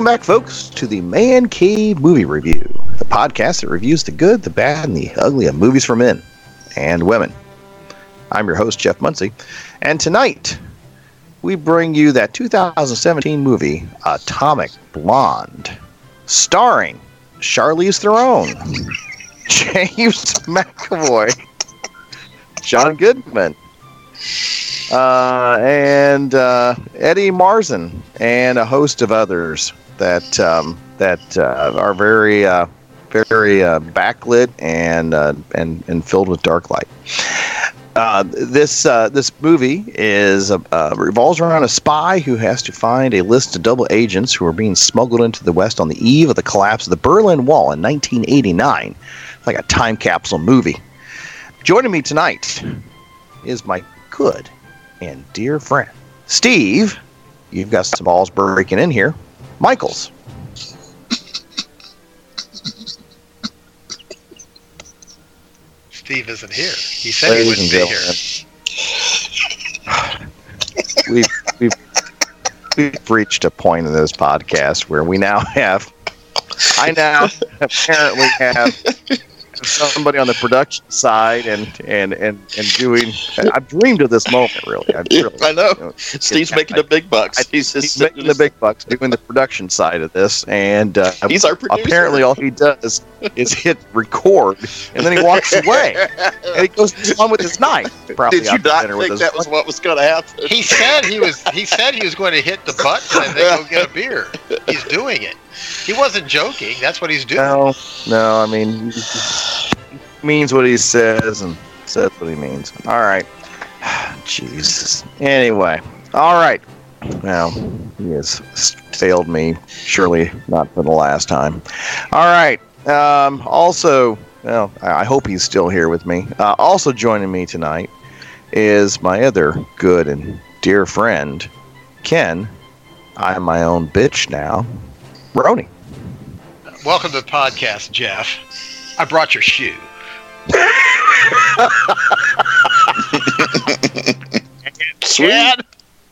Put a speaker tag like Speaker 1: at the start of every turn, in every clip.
Speaker 1: Welcome back, folks, to the Man Cave Movie Review, the podcast that reviews the good, the bad, and the ugly of movies for men and women. I'm your host, Jeff Muncie, and tonight we bring you that 2017 movie, Atomic Blonde, starring Charlize Theron, James McAvoy, John Goodman, uh, and uh, Eddie Marsan, and a host of others that um, that uh, are very uh, very uh, backlit and uh, and and filled with dark light. Uh, this uh, this movie is revolves around a spy who has to find a list of double agents who are being smuggled into the West on the eve of the collapse of the Berlin Wall in 1989, like a time capsule movie. Joining me tonight is my good and dear friend Steve. You've got some balls breaking in here, Michaels.
Speaker 2: Steve isn't here. He said he
Speaker 1: Ladies
Speaker 2: wouldn't be here.
Speaker 1: we've we've we've reached a point in this podcast where we now have I now apparently have somebody on the production side and and and and doing I've dreamed of this moment really. I've really
Speaker 3: I know.
Speaker 1: you know,
Speaker 3: Steve's
Speaker 1: I-
Speaker 3: making the big bucks.
Speaker 1: I-
Speaker 3: he's just
Speaker 1: he's making the big bucks doing the production side of this and uh,
Speaker 3: He's our producer.
Speaker 1: apparently all he does is hit record and then he walks away and he goes on with his knife probably
Speaker 3: Did you not
Speaker 1: dinner with
Speaker 3: think that was what was going to happen?
Speaker 2: He said he was. He said he was going to hit the button and then go get a beer. He's doing it. He wasn't joking. That's what he's doing.
Speaker 1: No, no. I mean, he means what he says and says what he means. All right. Jesus. Anyway. All right. Well, he has failed me. Surely not for the last time. All right. Um, also, well, I I hope he's still here with me. Uh, also joining me tonight is my other good and dear friend, Ken. I'm my own bitch now. Roni.
Speaker 2: Welcome to the podcast, Jeff. I brought your shoe.
Speaker 3: Sweet.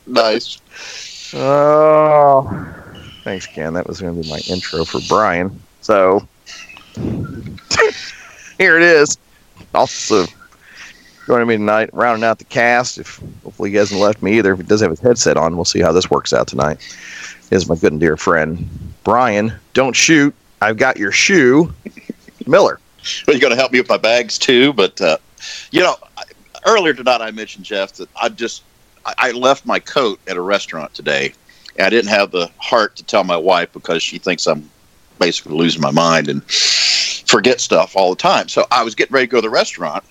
Speaker 3: Nice.
Speaker 1: Oh, thanks, Ken. That was going to be my intro for Brian. So here it is. Also joining me tonight, rounding out the cast. If hopefully he hasn't left me either. If he does have his headset on, we'll see how this works out tonight. Is my good and dear friend Brian. Don't shoot. I've got your shoe, Miller.
Speaker 3: Well, you're going to help me with my bags too. But uh, you know, earlier tonight I mentioned Jeff that I just I left my coat at a restaurant today. I didn't have the heart to tell my wife because she thinks I'm basically losing my mind and forget stuff all the time. So I was getting ready to go to the restaurant.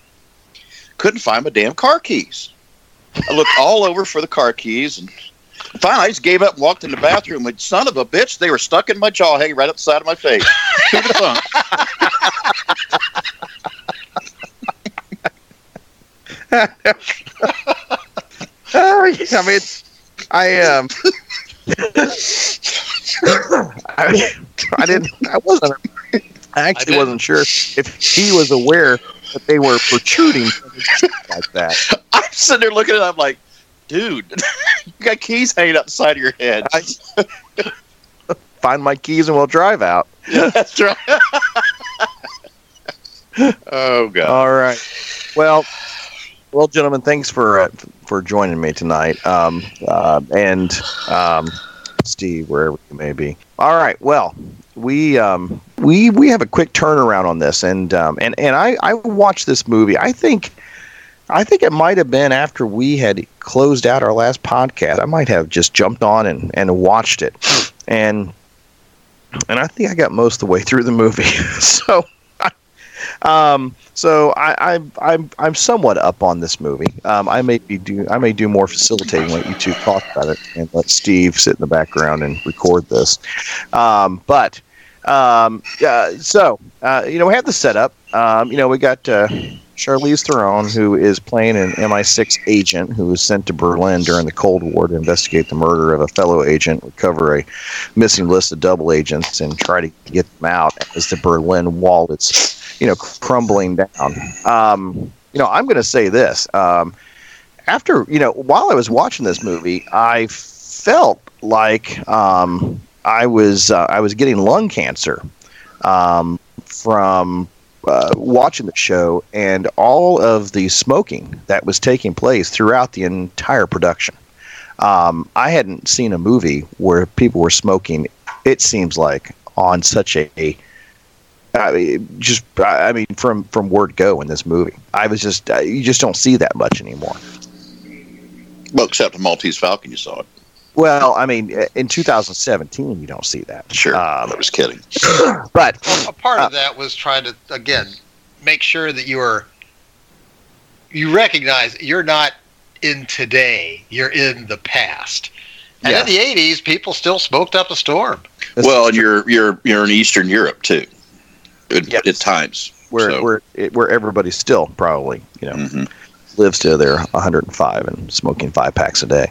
Speaker 3: Couldn't find my damn car keys. I looked all over for the car keys and finally I just gave up and walked in the bathroom. And son of a bitch, they were stuck in my jaw, hanging right up the side of my face.
Speaker 1: Oh, yeah, I mean, I um, I, I didn't, I wasn't, I actually
Speaker 2: didn't.
Speaker 1: wasn't sure if he was aware that they were protruding from his cheek like that.
Speaker 3: I'm sitting there looking at it. I'm like, dude, you got keys hanging up the side of your head.
Speaker 1: I, find my keys and we'll drive out.
Speaker 3: That's right. oh god.
Speaker 1: All right. Well, well, gentlemen, thanks for uh, for joining me tonight. Um, uh, and um, Steve, wherever you may be. All right. Well, we um, we we have a quick turnaround on this, and um, and and I I watched this movie. I think. I think it might have been after we had closed out our last podcast. I might have just jumped on and, and watched it, and and I think I got most of the way through the movie. so, um, so I, I, I'm I'm somewhat up on this movie. Um, I may be do I may do more facilitating, let you two talk about it, and let Steve sit in the background and record this. Um, but um, uh, so uh, you know we have the setup. Um, you know we got uh, Charlize Theron, who is playing an MI6 agent who was sent to Berlin during the Cold War to investigate the murder of a fellow agent, recover a missing list of double agents, and try to get them out as the Berlin Wall is, you know, crumbling down. Um, you know, I'm going to say this. Um, after, you know, while I was watching this movie, I felt like um, I was uh, I was getting lung cancer um, from uh, watching the show and all of the smoking that was taking place throughout the entire production. Um, I hadn't seen a movie where people were smoking. It seems like on such a, I mean, just I mean from from word go in this movie. I was just uh, you just don't see that much anymore.
Speaker 3: Well, except the Maltese Falcon, you saw it.
Speaker 1: Well, I mean, in 2017, you don't see that.
Speaker 3: Sure,
Speaker 1: Um,
Speaker 3: I was kidding.
Speaker 1: but
Speaker 2: Well, a part
Speaker 1: Uh,
Speaker 2: of that was trying to again make sure that you are you recognize you're not in today, you're in the past. And
Speaker 1: Yeah.
Speaker 2: in the '80s, people still smoked up a storm.
Speaker 1: this
Speaker 3: well, and you're you're you're in Eastern Europe too, at,
Speaker 1: Yes.
Speaker 3: at times.
Speaker 1: where
Speaker 3: So,
Speaker 1: where it, where everybody still probably you know
Speaker 3: mhm.
Speaker 1: lives to their 105 and smoking five packs a day.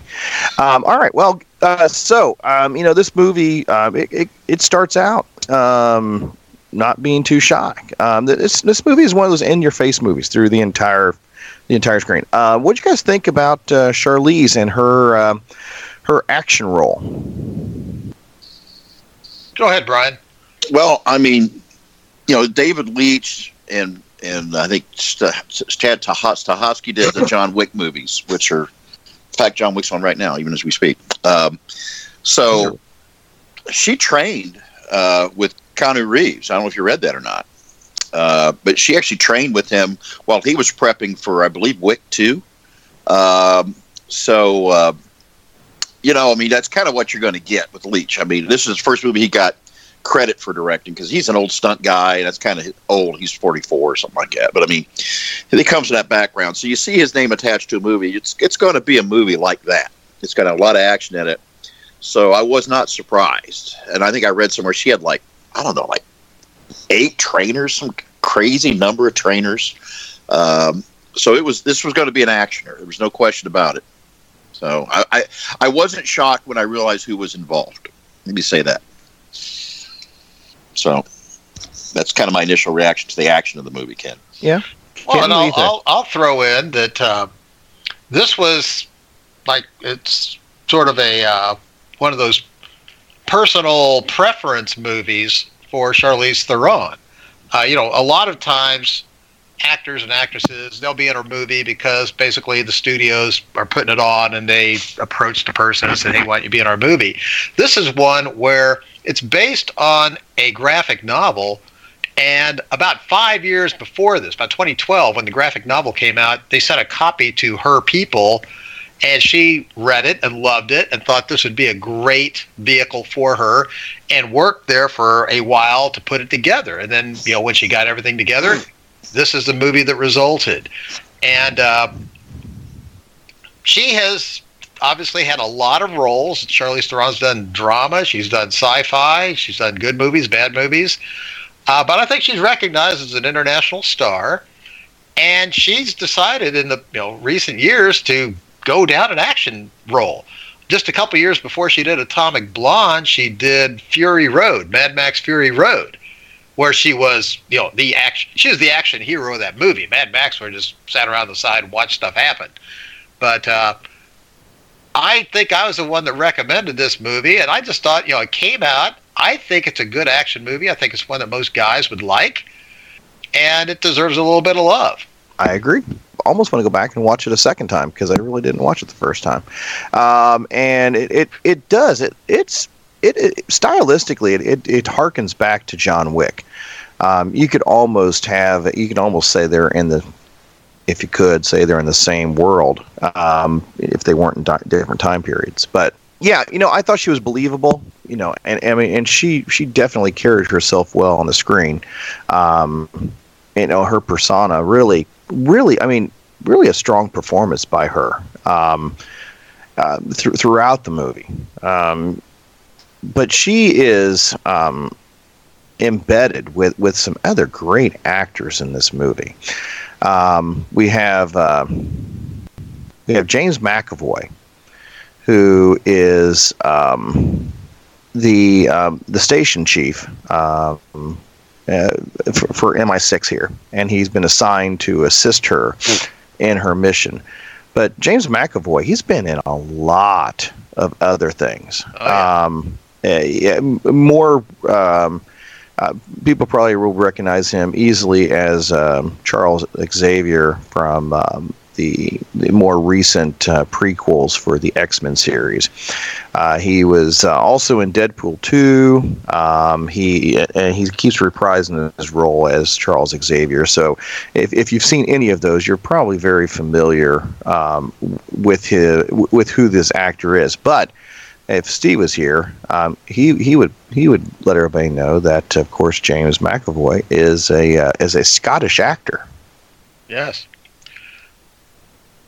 Speaker 1: Um, all right, well, uh, so um, you know this movie um, it, it it starts out um, not being too shy. Um, this this movie is one of those in your face movies through the entire the entire screen. Uh, what do you guys think about uh, Charlize and her um her action role?
Speaker 2: Go ahead, Brian.
Speaker 3: Well, I mean, you know, David Leitch and and I think St- Chad Stah- Stahelski did the John Wick movies, which are, in fact, John Wick's on right now, even as we speak. Um, so she trained uh, with Keanu Reeves. I don't know if you read that or not, uh, but she actually trained with him while he was prepping for, I believe, Wick Two. Um, so. Uh, you know, I mean, that's kind of what you're going to get with Leitch. I mean, this is his first movie he got credit for directing because he's an old stunt guy. And that's kind of old. He's 44 or something like that. But I mean, he comes from that background. So you see his name attached to a movie. It's it's going to be a movie like that. It's got a lot of action in it. So I was not surprised. And I think I read somewhere she had like I don't know, like eight trainers, some crazy number of trainers. Um, so it was this was going to be an actioner. There was no question about it. So I, I I wasn't shocked when I realized who was involved. Let me say that. So that's kind of my initial reaction to the action of the movie, Ken. Yeah.
Speaker 2: Well,
Speaker 1: Ken,
Speaker 2: and I'll. I'll, I'll throw in that uh, this was like it's sort of a uh, one of those personal preference movies for Charlize Theron. Uh, you know, a lot of times actors and actresses they'll be in a movie because basically the studios are putting it on and they approach the person and say, "Hey, why don't you be in our movie?" This is one where it's based on a graphic novel and about five years before this, about 2012, when the graphic novel came out, they sent a copy to her people, and she read it and loved it and thought this would be a great vehicle for her, and worked there for a while to put it together. And then, you know, when she got everything together, this is the movie that resulted. And uh, she has obviously had a lot of roles. Charlize Theron's done drama, she's done sci-fi, she's done good movies, bad movies. Uh, but I think she's recognized as an international star, and she's decided in the you know recent years to go down an action role. Just a couple years before she did Atomic Blonde, she did Fury Road, Mad Max Fury Road, where she was you know the action. She was the action hero of that movie. Mad Max, where just sat around the side and watched stuff happen. But uh, I think I was the one that recommended this movie, and I just thought, you know, it came out. I think it's a good action movie. I think it's one that most guys would like, and it deserves a little bit of love.
Speaker 1: I agree. Almost want to go back and watch it a second time because I really didn't watch it the first time. Um, and it, it, it does it it's it, it stylistically it, it it harkens back to John Wick. Um, you could almost have you could almost say they're in the if you could say they're in the same world um, if they weren't in di- different time periods. But yeah, you know, I thought she was believable. You know, and I mean, and she she definitely carried herself well on the screen. Um, you know, her persona really, really, I mean, really a strong performance by her um, uh, th- throughout the movie. Um, but she is um, embedded with with some other great actors in this movie. Um, we have uh, we have James McAvoy, who is um, the um, the station chief um, uh, for, for MI6 here, and he's been assigned to assist her in her mission. But James McAvoy, he's been in a lot of other things.
Speaker 2: Oh, yeah.
Speaker 1: um, yeah, more. Um, uh, people probably will recognize him easily as um, Charles Xavier from um, the, the, more recent uh, prequels for the X Men series. Uh, he was uh, also in Deadpool 2. Um, he and he keeps reprising his role as Charles Xavier. So, if, if you've seen any of those, you're probably very familiar um, with his with who this actor is. But if Steve was here, um, he he would he would let everybody know that of course James McAvoy is a uh, is a Scottish actor.
Speaker 2: Yes.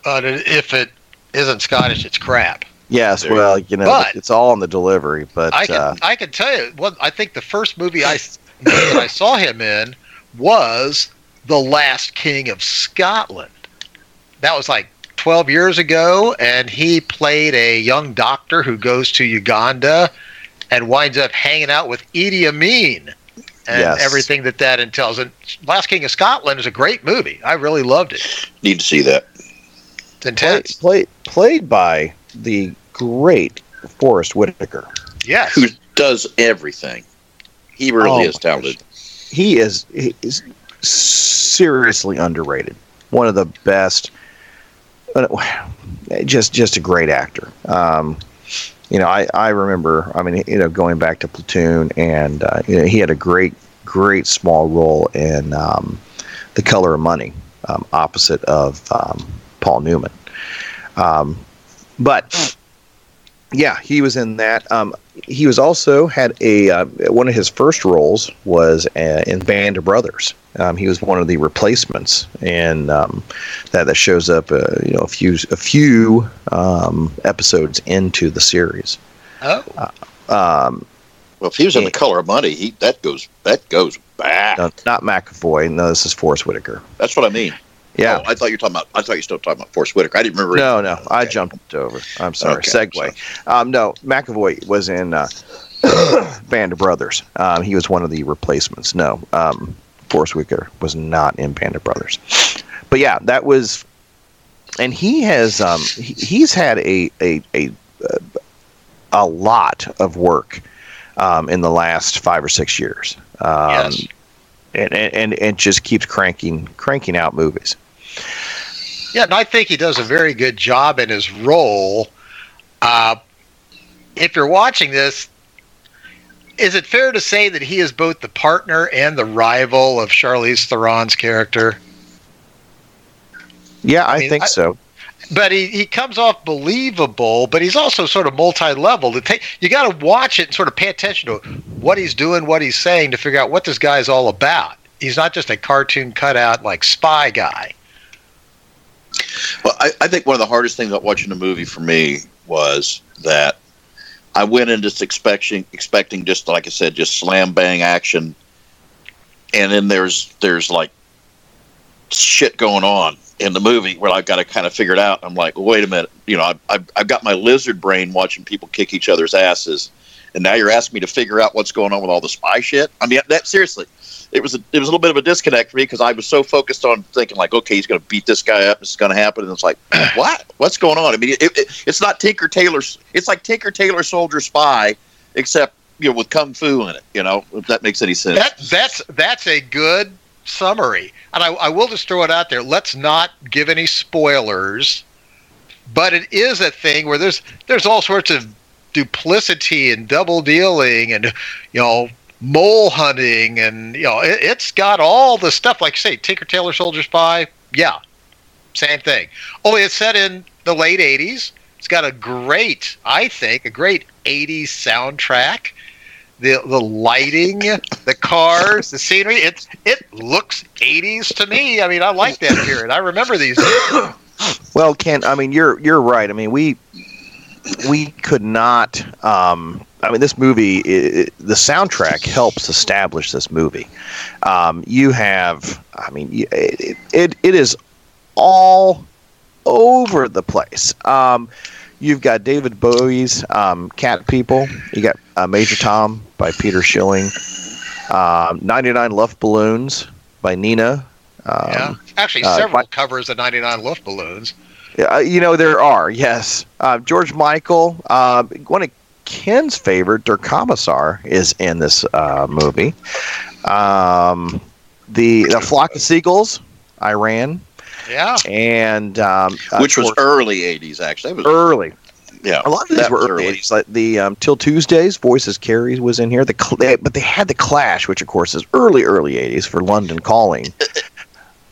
Speaker 2: But if it isn't Scottish, it's crap.
Speaker 1: Yes, there well, you know, but it's all in the delivery. But
Speaker 2: I can uh, I can tell you, well, I think the first movie I that I saw him in was The Last King of Scotland. That was like 12 years ago, and he played a young doctor who goes to Uganda and winds up hanging out with Idi Amin and yes. everything that that entails. And Last King of Scotland is a great movie. I really loved it.
Speaker 3: Need to see that.
Speaker 2: It's intense.
Speaker 1: Play, play, played by the great Forest Whitaker.
Speaker 2: Yes.
Speaker 3: Who does everything. He really oh, is talented.
Speaker 1: He is, he is seriously underrated. One of the best just just a great actor. Um, you know, I, I remember, I mean, you know, going back to Platoon, and uh, you know, he had a great, great small role in um, The Color of Money, um, opposite of um, Paul Newman. Um, but yeah, he was in that. Um, he was also had a uh, one of his first roles was uh, in Band of Brothers. Um, he was one of the replacements, and um, that that shows up, uh, you know, a few a few um, episodes into the series.
Speaker 2: Oh.
Speaker 3: Uh, um, well, if he was in and, the Color of Money, he that goes that goes back.
Speaker 1: No, not McAvoy. No, this is Forest Whitaker.
Speaker 3: That's what I mean.
Speaker 1: Yeah,
Speaker 3: oh, I thought you were talking about. I thought you were still talking about Forest Whitaker. I didn't remember.
Speaker 1: No, no, okay. I jumped over. I'm sorry. Okay. Segue. Um, no, McAvoy was in uh, Band of Brothers. Um, he was one of the replacements. No, um, Forest Whitaker was not in Band of Brothers. But yeah, that was, and he has um, he, he's had a a a a lot of work um, in the last five or six years. Um, yes. And, and and just keeps cranking cranking out movies.
Speaker 2: Yeah, and I think he does a very good job in his role. Uh, if you're watching this, is it fair to say that he is both the partner and the rival of Charlize Theron's character?
Speaker 1: Yeah, I, I mean, think I, so.
Speaker 2: But he, he comes off believable, but he's also sort of multi-level. You got to watch it and sort of pay attention to what he's doing, what he's saying, to figure out what this guy is all about. He's not just a cartoon cutout like spy guy.
Speaker 3: Well, I, I think one of the hardest things about watching the movie for me was that I went in just expecting expecting just like I said, just slam bang action, and then there's there's like shit going on in the movie where I've got to kind of figure it out. I'm like, well, wait a minute, you know, I've, I've, I've got my lizard brain watching people kick each other's asses, and now you're asking me to figure out what's going on with all the spy shit. I mean, that seriously, it was a, it was a little bit of a disconnect for me because I was so focused on thinking like, okay, he's going to beat this guy up. This is going to happen, and it's like, what? What's going on? I mean, it, it, it's not Tinker Tailor's. It's like Tinker Tailor Soldier Spy, except you know with kung fu in it. You know, if that makes any sense.
Speaker 2: That, that's that's a good summary, and I, I will just throw it out there. Let's not give any spoilers, but it is a thing where there's there's all sorts of duplicity and double dealing and you know mole hunting, and you know it, has got all the stuff. Like say, Tinker Tailor Soldier Spy, yeah, same thing. Only it's set in the late '80s. It's got a great, I think, a great '80s soundtrack. The the lighting, the cars, the scenery. It it looks '80s to me. I mean, I like that period. I remember these.
Speaker 1: well, Ken, I mean, you're you're right. I mean, we we could not um, I mean, this movie, it, the soundtrack helps establish this movie. Um, you have, I mean, it, it, it is all over the place. Um, you've got David Bowie's um, Cat People. You got uh, Major Tom by Peter Schilling. Um, 99 Luftballons by Nena.
Speaker 2: Um, yeah, actually, uh, several uh, covers of 99 Luftballons.
Speaker 1: Uh, you know, there are, yes. Uh, George Michael, uh, one of Ken's favorite, Der Kommissar, is in this uh, movie. Um, the the flock of seagulls, I Ran,
Speaker 2: Yeah.
Speaker 1: and um,
Speaker 3: Which
Speaker 1: of
Speaker 3: was early '80s, actually. That was,
Speaker 1: early.
Speaker 3: yeah,
Speaker 1: A lot of these were
Speaker 3: was
Speaker 1: early 80s. Like the um, Till Tuesdays, Voices Carries was in here. The Cl- they, but they had the Clash, which of course is early early 80s for London Calling.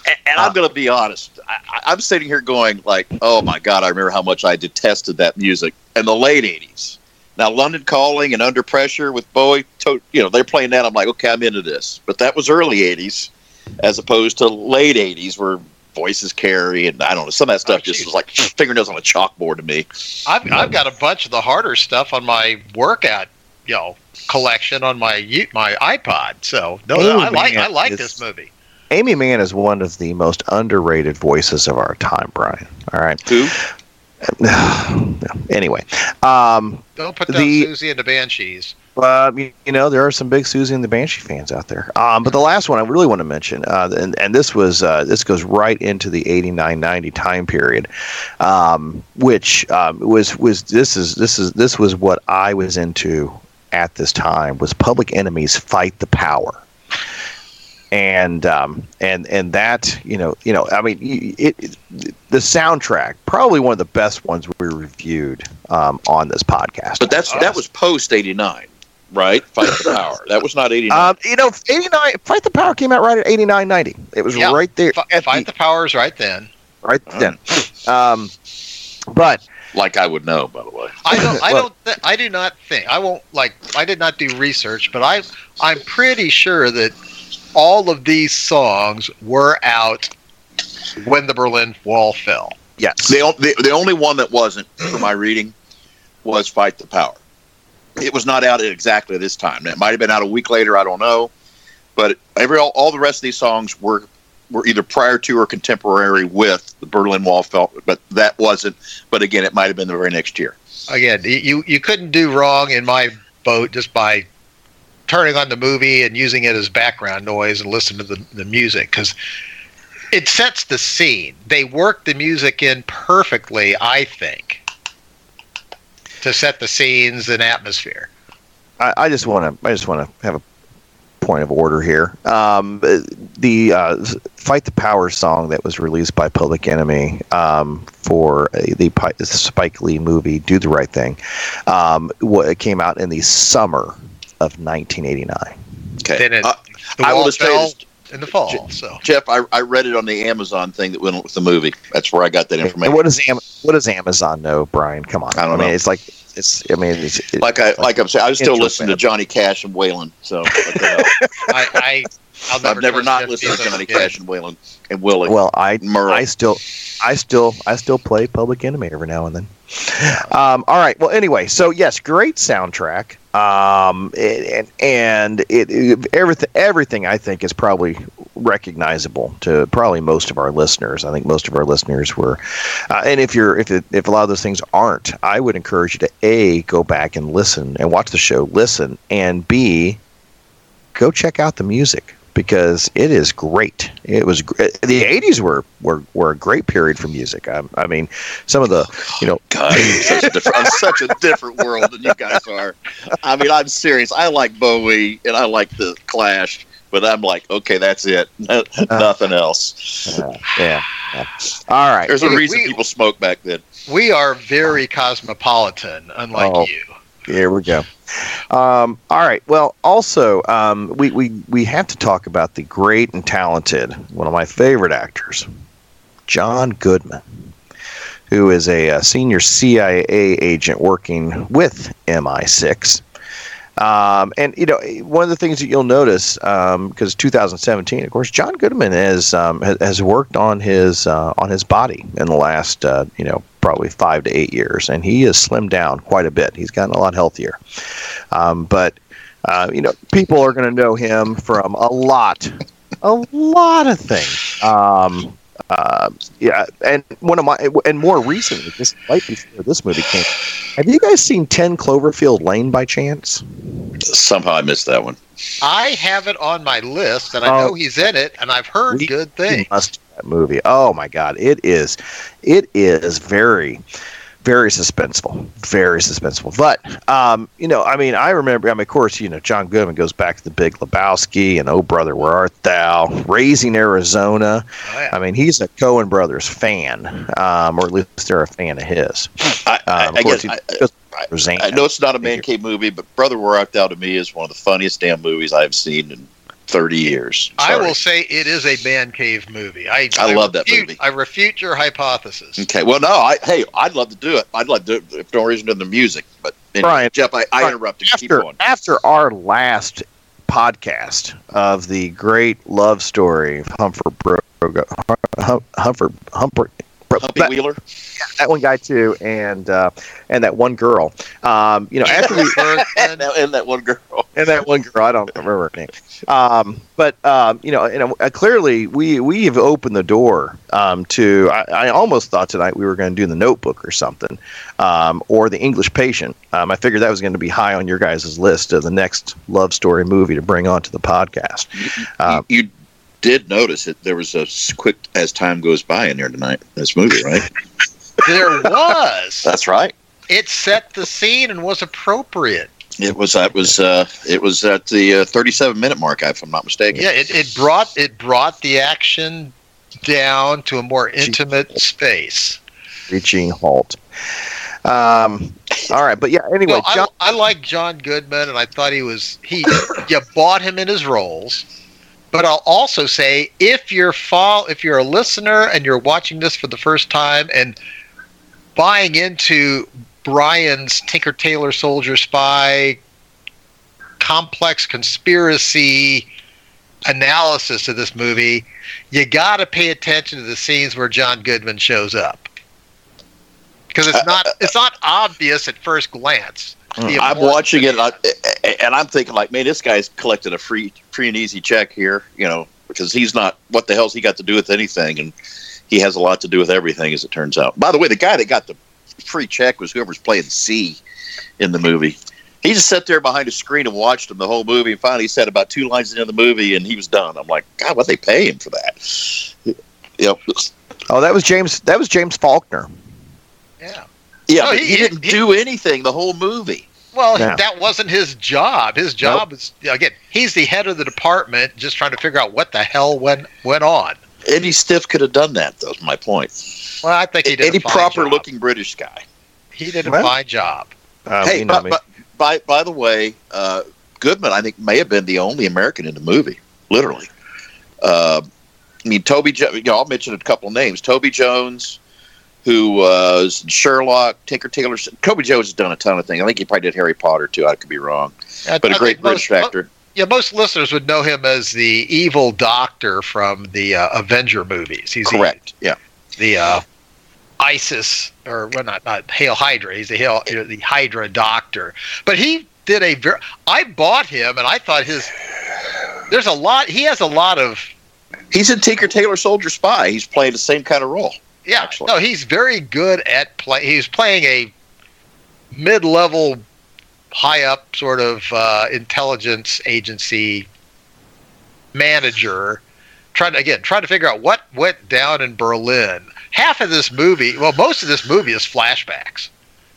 Speaker 3: And, and I'm going to be honest. I, I- I'm sitting here going like, "Oh my God!" I remember how much I detested that music in the late '80s. Now, London Calling and Under Pressure with Bowie, to, you know, they're playing that. I'm like, okay, I'm into this. But that was early '80s, as opposed to late '80s, where voices carry and I don't know some of that stuff
Speaker 2: Oh,
Speaker 3: just
Speaker 2: geez.
Speaker 3: was like fingernails on a chalkboard to me.
Speaker 2: I've, I've got a bunch of the harder stuff on my workout, you know, collection on my my iPod. So no, I like I like
Speaker 1: it's-
Speaker 2: this movie.
Speaker 1: Aimee Mann is one of the most underrated voices of our time, Brian. All right.
Speaker 3: Who?
Speaker 1: anyway, um,
Speaker 2: Don't put
Speaker 1: The-
Speaker 2: Siouxsie and the Banshees.
Speaker 1: Uh, you, you know, there are some big Siouxsie and the Banshee fans out there. Um, but the last one I really want to mention, uh, and, and this was uh, this goes right into the 89 90 time period, um, which um, was was this is this is this was what I was into at this time was Public Enemy's Fight the Power. And um, and and that you know you know I mean it, it the soundtrack probably one of the best ones we reviewed um, on this podcast.
Speaker 3: But that's that was post '89, right? Fight the Power. That was not '89.
Speaker 1: Um, you know, 89, Fight the Power came out right at 89, 90. It was
Speaker 2: Yeah,
Speaker 1: right there.
Speaker 2: F- Fight the powers right then.
Speaker 1: right then. Um, but
Speaker 3: like I would know, by the way.
Speaker 2: I don't. I don't. Th- I do not think. I won't like. I did not do research, but I. I'm pretty sure that all of these songs were out when the Berlin Wall fell.
Speaker 1: yes,
Speaker 3: The, the the only one that wasn't, for my reading, was Fight the Power. It was not out at exactly this time. It might have been out a week later. I don't know, but every all, all the rest of these songs were were either prior to or contemporary with the Berlin Wall fell. But that wasn't. But again, it might have been the very next year.
Speaker 2: Again, you you couldn't do wrong in my boat just by turning on the movie and using it as background noise and listening to the, the music because it sets the scene. They work the music in perfectly, I think, to set the scenes and atmosphere.
Speaker 1: I, I just want to. I just want to have a point of order here. Um, the uh, "Fight the Power" song that was released by Public Enemy um, for uh, the, Spike Lee movie "Do the Right Thing" um, came out in the summer of 1989.
Speaker 3: Okay.
Speaker 2: Then it,
Speaker 3: Uh, I will just tell you
Speaker 2: fell
Speaker 3: this,
Speaker 2: in the fall. So
Speaker 3: Jeff. I, I read it on the Amazon thing that went with the movie. That's where I got that
Speaker 1: And
Speaker 3: information.
Speaker 1: what does Am- what does Amazon know, Brian? Come on.
Speaker 3: I don't
Speaker 1: mean,
Speaker 3: know.
Speaker 1: it's like it's. I mean, it's, it,
Speaker 3: like I like I'm saying, I still
Speaker 1: Intro
Speaker 3: listen to. Johnny Cash and Waylon. So what the hell?
Speaker 2: I, I I'll never
Speaker 3: I've never not
Speaker 2: Jeff
Speaker 3: listened to
Speaker 2: Bezos
Speaker 3: Johnny
Speaker 2: again.
Speaker 3: Cash and Waylon and Willie
Speaker 1: well, I
Speaker 3: Merle.
Speaker 1: I still, I still, I still play Public Enemy every now and then. Um, all right. Well, anyway, so yes, great soundtrack. Um, and and it, it everything everything I think is probably recognizable to probably most of our listeners. I think most of our listeners were, uh, and if you're if it, if a lot of those things aren't, I would encourage you to a go back and listen and watch the show, listen, and b go check out the music because it is great. It was gr- the '80s were were, were a great period for music. I, I mean, some of the you know
Speaker 3: God, I'm such a different, I'm such a different world than you guys are. I mean, I'm serious. I like Bowie and I like the Clash, but I'm like, okay, that's it. Nothing else.
Speaker 1: uh, yeah, yeah. All right.
Speaker 3: There's a reason
Speaker 2: we-
Speaker 3: people smoke back then.
Speaker 2: We are very cosmopolitan, unlike
Speaker 1: Oh.
Speaker 2: you.
Speaker 1: Here we go. Um, all right. Well, also, um, we, we, we have to talk about the great and talented, one of my favorite actors, John Goodman, who is a, uh senior CIA agent working with MI6. Um, and you know, one of the things that you'll notice, because 2017, of course, John Goodman has um, has, has worked on his uh, on his body in the last uh, you know probably five to eight years, and he has slimmed down quite a bit. He's gotten a lot healthier. Um, but uh, you know, people are going to know him from a lot, a lot of things. Um, uh, yeah, and one of my and more recently, just right before this movie came, have you guys seen Ten Cloverfield Lane by chance?
Speaker 3: Somehow I missed that one.
Speaker 2: I have it on my list, and I
Speaker 1: Oh.
Speaker 2: know he's in it, and I've heard good things.
Speaker 1: must that movie. Oh my God, it is, it is very, very suspenseful, very suspenseful. But um, you know, I mean, I remember. I mean, of course, you know, John Goodman goes back to the Big Lebowski and Oh Brother, Where Art Thou? Raising Arizona.
Speaker 2: Oh, yeah.
Speaker 1: I mean, he's a Coen Brothers fan, um, or at least they're a fan of his.
Speaker 3: I, I,
Speaker 1: Um, of
Speaker 3: I guess I, I- I know it's not a man cave movie, but Brother Where Art Thou to me is one of the funniest damn movies I've seen in 30 years.
Speaker 2: I will say it is a man cave movie. I,
Speaker 3: I love that movie.
Speaker 2: I refute your hypothesis.
Speaker 3: Okay, well, no, I hey, I'd love to do it. I'd love to do it if no reason in the music. But anyway,
Speaker 1: Brian,
Speaker 3: Jeff, I, I
Speaker 1: Brian,
Speaker 3: interrupted. Keep
Speaker 1: after
Speaker 3: going.
Speaker 1: after our last podcast of the great love story of Humfer Bro- Humphrey, Humfer Humper
Speaker 3: Humpy
Speaker 1: that,
Speaker 3: Wheeler.
Speaker 1: that one guy too, and uh, and that one girl. Um, you know, after we
Speaker 2: Bergman,
Speaker 3: and, that, and that one girl.
Speaker 1: and that one girl, I don't remember her name. Um, but um, you know, and uh, clearly we we have opened the door um, to. I, I almost thought tonight we were going to do the Notebook or something, um, or the English Patient. Um, I figured that was going to be high on your guys' list of the next love story movie to bring onto the podcast. Um,
Speaker 3: you, you did notice that there was a quick as time goes by in there tonight. This movie, right?
Speaker 2: there was.
Speaker 3: That's right.
Speaker 2: It set the scene and was appropriate.
Speaker 3: It was. That was. Uh, it was at the uh, 37 minute mark, if I'm not mistaken.
Speaker 2: Yeah, it, it brought it brought the action down to a more intimate space.
Speaker 1: reaching halt. Um, all right, but yeah. Anyway,
Speaker 2: Well, I,
Speaker 1: John,
Speaker 2: I like John Goodman, and I thought he was he. you bought him in his roles, but I'll also say if you're fall if you're a listener and you're watching this for the first time and buying into Brian's Tinker Tailor Soldier Spy complex conspiracy analysis of this movie, you got to pay attention to the scenes where John Goodman shows up. Because it's uh, not uh, uh, it's not obvious at first glance. the
Speaker 3: I'm watching it, and, I, and I'm thinking, like, man, this guy's collected a free, free and easy check here, you know, because he's not. What the hell's he got to do with anything? And he has a lot to do with everything, as it turns out. By the way, the guy that got the free check was whoever's playing C in the movie. He just sat there behind a screen and watched him the whole movie. And finally, he said about two lines into the movie, and he was done. I'm like, God, what they pay him for that? Yep.
Speaker 1: oh, that was James. That was James Faulkner.
Speaker 2: Yeah.
Speaker 3: Yeah,
Speaker 2: No,
Speaker 3: but
Speaker 2: he-
Speaker 3: he, didn't
Speaker 2: he-
Speaker 3: do anything the whole movie.
Speaker 2: Well,
Speaker 1: Yeah.
Speaker 2: that wasn't his job. His job is again, he's the head of the department, just trying to figure out what the hell went went on.
Speaker 3: Eddie Stiff could have done that. That's my point.
Speaker 2: Well, I think he did
Speaker 3: Any proper
Speaker 2: job.
Speaker 3: looking British guy.
Speaker 2: He did a
Speaker 1: Well,
Speaker 2: fine job.
Speaker 1: Um,
Speaker 3: hey,
Speaker 1: you know
Speaker 3: but,
Speaker 1: me.
Speaker 3: by by the way, uh, Goodman, I think may have been the only American in the movie, literally. Uh, I mean, Toby. Jo- You know, I'll mention a couple names. Toby Jones, who was Sherlock, Tinker Tailor. Kobe Jones has done a ton of things. I think he probably did Harry Potter too. I could be wrong,
Speaker 2: I-
Speaker 3: but
Speaker 2: I
Speaker 3: a great
Speaker 2: think most-
Speaker 3: British actor.
Speaker 2: Yeah, most listeners would know him as the evil doctor from the uh, Avenger movies. He's the-
Speaker 3: Correct. Yeah.
Speaker 2: the uh, ISIS or well, not not Hail Hydra. He's the Hail, the Hydra doctor. But he did a very. I bought him, and I thought his. There's a lot. He has a lot of.
Speaker 3: He's in Tinker Tailor Soldier Spy. He's playing the same kind of role.
Speaker 2: Yeah,
Speaker 3: Actually.
Speaker 2: no, he's very good at play. He's playing a mid-level, high-up sort of uh, intelligence agency manager, trying to again trying to figure out what went down in Berlin. Half of this movie, well, most of this movie is flashbacks.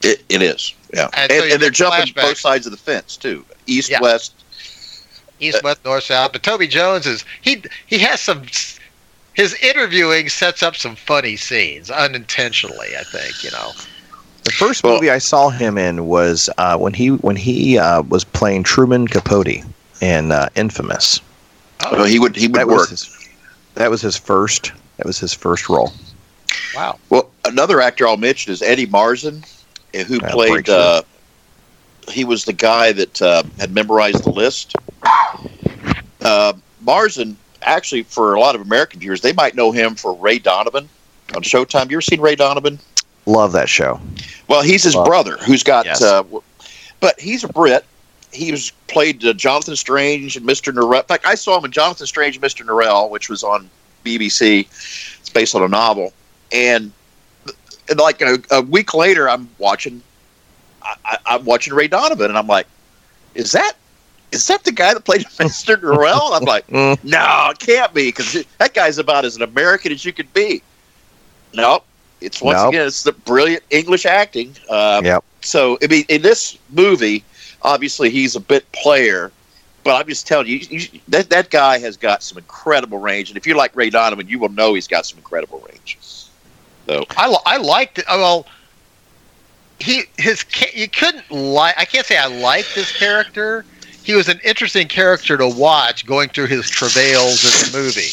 Speaker 3: It, it is. Yeah.
Speaker 2: And
Speaker 3: And,
Speaker 2: so
Speaker 3: and they're jumping
Speaker 2: flashbacks.
Speaker 3: both sides of the fence too. East,
Speaker 2: Yeah.
Speaker 3: west.
Speaker 2: east, west, north, south. But Toby Jones is he he has some. His interviewing sets up some funny scenes unintentionally. I think you know.
Speaker 1: The first
Speaker 3: Well-
Speaker 1: movie I saw him in was uh, when he when he uh, was playing Truman Capote in uh, Infamous.
Speaker 3: Well, he would he would
Speaker 1: That
Speaker 3: work.
Speaker 1: was his, that was his first. That was his first role.
Speaker 2: Wow.
Speaker 3: Well, another actor I'll mention is Eddie Marsan, eh, who
Speaker 1: Yeah,
Speaker 3: played. Uh, he was the guy that uh, had memorized the list. Uh, Marsan, actually, for a lot of American viewers, they might know him for Ray Donovan on Showtime. You ever seen Ray Donovan?
Speaker 1: Love that show.
Speaker 3: Well, he's his
Speaker 1: Well,
Speaker 3: brother, who's got.
Speaker 1: yes.
Speaker 3: Uh, but he's a Brit. He was played uh, Jonathan Strange and Mr. Norrell. In fact, I saw him in Jonathan Strange and Mr. Norrell, which was on BBC. It's based on a novel, and, and like a, a week later, I'm watching. I, I, I'm watching Ray Donovan, and I'm like, "Is that is that the guy that played Mr. Norrell?" I'm like. "No, it can't be, because that guy's about as an American as you could be." No, It's once
Speaker 1: Nope.
Speaker 3: again, it's the brilliant English acting. Uh,
Speaker 1: Yep.
Speaker 3: So I mean, in this movie, obviously he's a bit player, but I'm just telling you, you, that that guy has got some incredible range. And if you like Ray Donovan, you will know he's got some incredible range. So
Speaker 2: I, I liked it. Well, he his you couldn't like. I can't say I liked this character. He was an interesting character to watch going through his travails in the movie.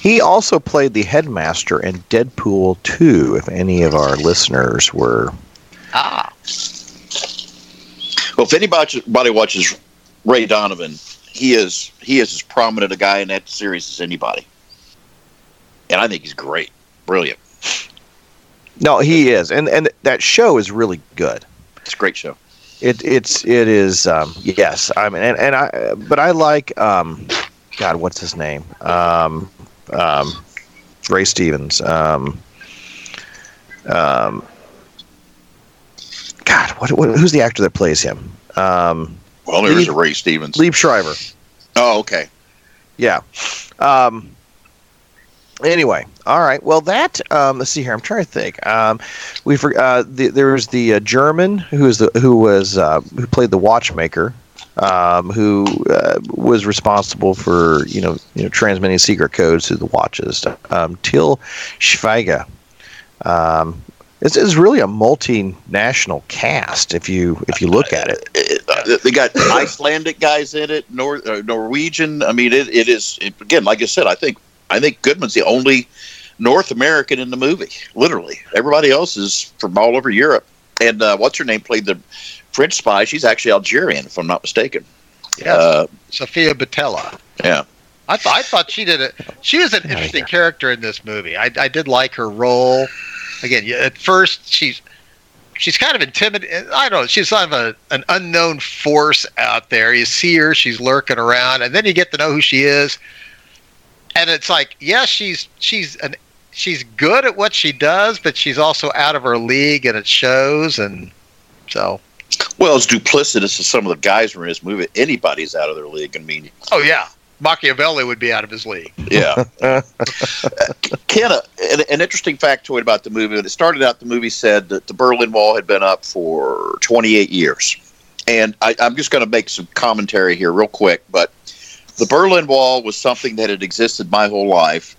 Speaker 1: He also played the headmaster in Deadpool 2, if any of our listeners were.
Speaker 2: Ah,
Speaker 3: Well, if anybody anybody watches Ray Donovan, he is he is as prominent a guy in that series as anybody, and I think he's great, brilliant.
Speaker 1: No, he is. And and that show is really good.
Speaker 3: It's a great show.
Speaker 1: It it's it is um yes. I mean and, and I but I like um God, what's his name? Um um Ray Stevens. Um um God, what, what who's the actor that plays him? Um
Speaker 3: Well, there's
Speaker 1: Lee-
Speaker 3: a Ray Stevens.
Speaker 1: Liev Schreiber.
Speaker 3: Oh, okay.
Speaker 1: Yeah. Um, anyway, all right. Well, that um, let's see here. I'm trying to think. Um, we for, uh, the, there was the uh, German who was the who was uh, who played the watchmaker, um, who uh, was responsible for you know you know transmitting secret codes to the watches. Um, Til Schweiger. Um, it's, it's really a multinational cast if you if you look at it.
Speaker 3: Uh, They got Icelandic guys in it, Nor- uh, Norwegian. I mean, it, it is again, like I said. I think I think Goodman's the only North American in the movie. Literally, everybody else is from all over Europe. And uh, what's her name played the French spy? She's actually Algerian, if I'm not mistaken.
Speaker 2: yes,
Speaker 3: Uh,
Speaker 2: Sofia Boutella.
Speaker 3: yeah.
Speaker 2: I, th- I thought she did it. She was an interesting character in this movie. I, I did like her role. Again, at first she's she's kind of intimidating. I don't know. She's kind of a, an unknown force out there. You see her, she's lurking around, and then you get to know who she is. And it's like, yeah, she's she's an she's good at what she does, but she's also out of her league, and it shows. And so,
Speaker 3: Well, as duplicitous as some of the guys who are in this movie, anybody's out of their league. I mean,
Speaker 2: oh yeah, Machiavelli would be out of his league.
Speaker 3: yeah. Ken, uh, an, an interesting factoid about the movie. When it started out, the movie said that the Berlin Wall had been up for 28 years. And I, I'm just going to make some commentary here, real quick. But the Berlin Wall was something that had existed my whole life.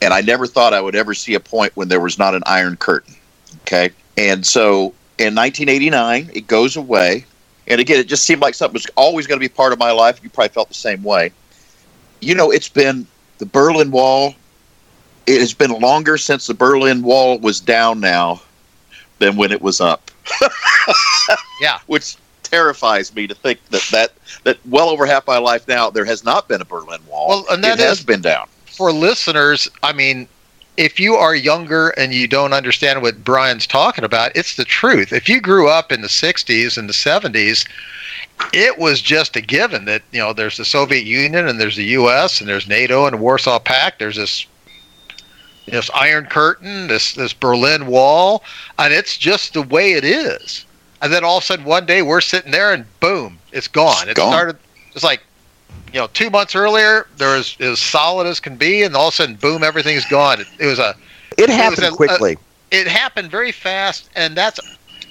Speaker 3: And I never thought I would ever see a point when there was not an Iron Curtain. Okay. And so in 1989, it goes away. And again, it just seemed like something was always going to be part of my life. You probably felt the same way. You know, it's been the Berlin Wall it has been longer since the Berlin Wall was down now than when it was up.
Speaker 2: Yeah.
Speaker 3: Which terrifies me to think that that, that well over half my life now there has not been a Berlin Wall.
Speaker 2: Well, and that
Speaker 3: it has
Speaker 2: is-
Speaker 3: been down.
Speaker 2: for listeners, I mean, if you are younger and you don't understand what Brian's talking about, it's the truth. If you grew up in the 60s and the 70s, it was just a given that, you know, there's the Soviet Union and there's the US and there's NATO and the Warsaw Pact. There's this this Iron Curtain, this this Berlin Wall, and it's just the way it is. And then all of a sudden one day we're sitting there and boom, it's gone. It
Speaker 3: Gone.
Speaker 2: started it's like you know, two months earlier, there was as solid as can be, and all of a sudden, boom, everything's gone. It, it was a,
Speaker 1: It happened
Speaker 2: a-
Speaker 1: quickly.
Speaker 2: it happened very fast, and that's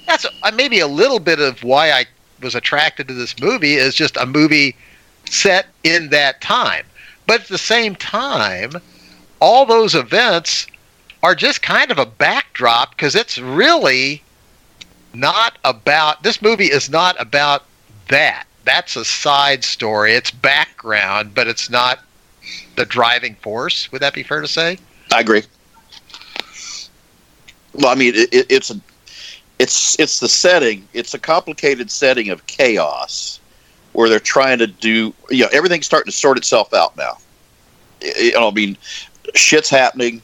Speaker 2: that's uh, maybe a little bit of why I was attracted to this movie is just a movie set in that time. But at the same time, all those events are just kind of a backdrop because it's really not about this movie is not about that. That's a side story. It's background, but it's not the driving force. Would that be fair to say?
Speaker 3: I agree. Well, I mean, it, it, it's a, it's it's the setting. It's a complicated setting of chaos, where they're trying to do. You know, everything's starting to sort itself out now. Know, I mean, shit's happening.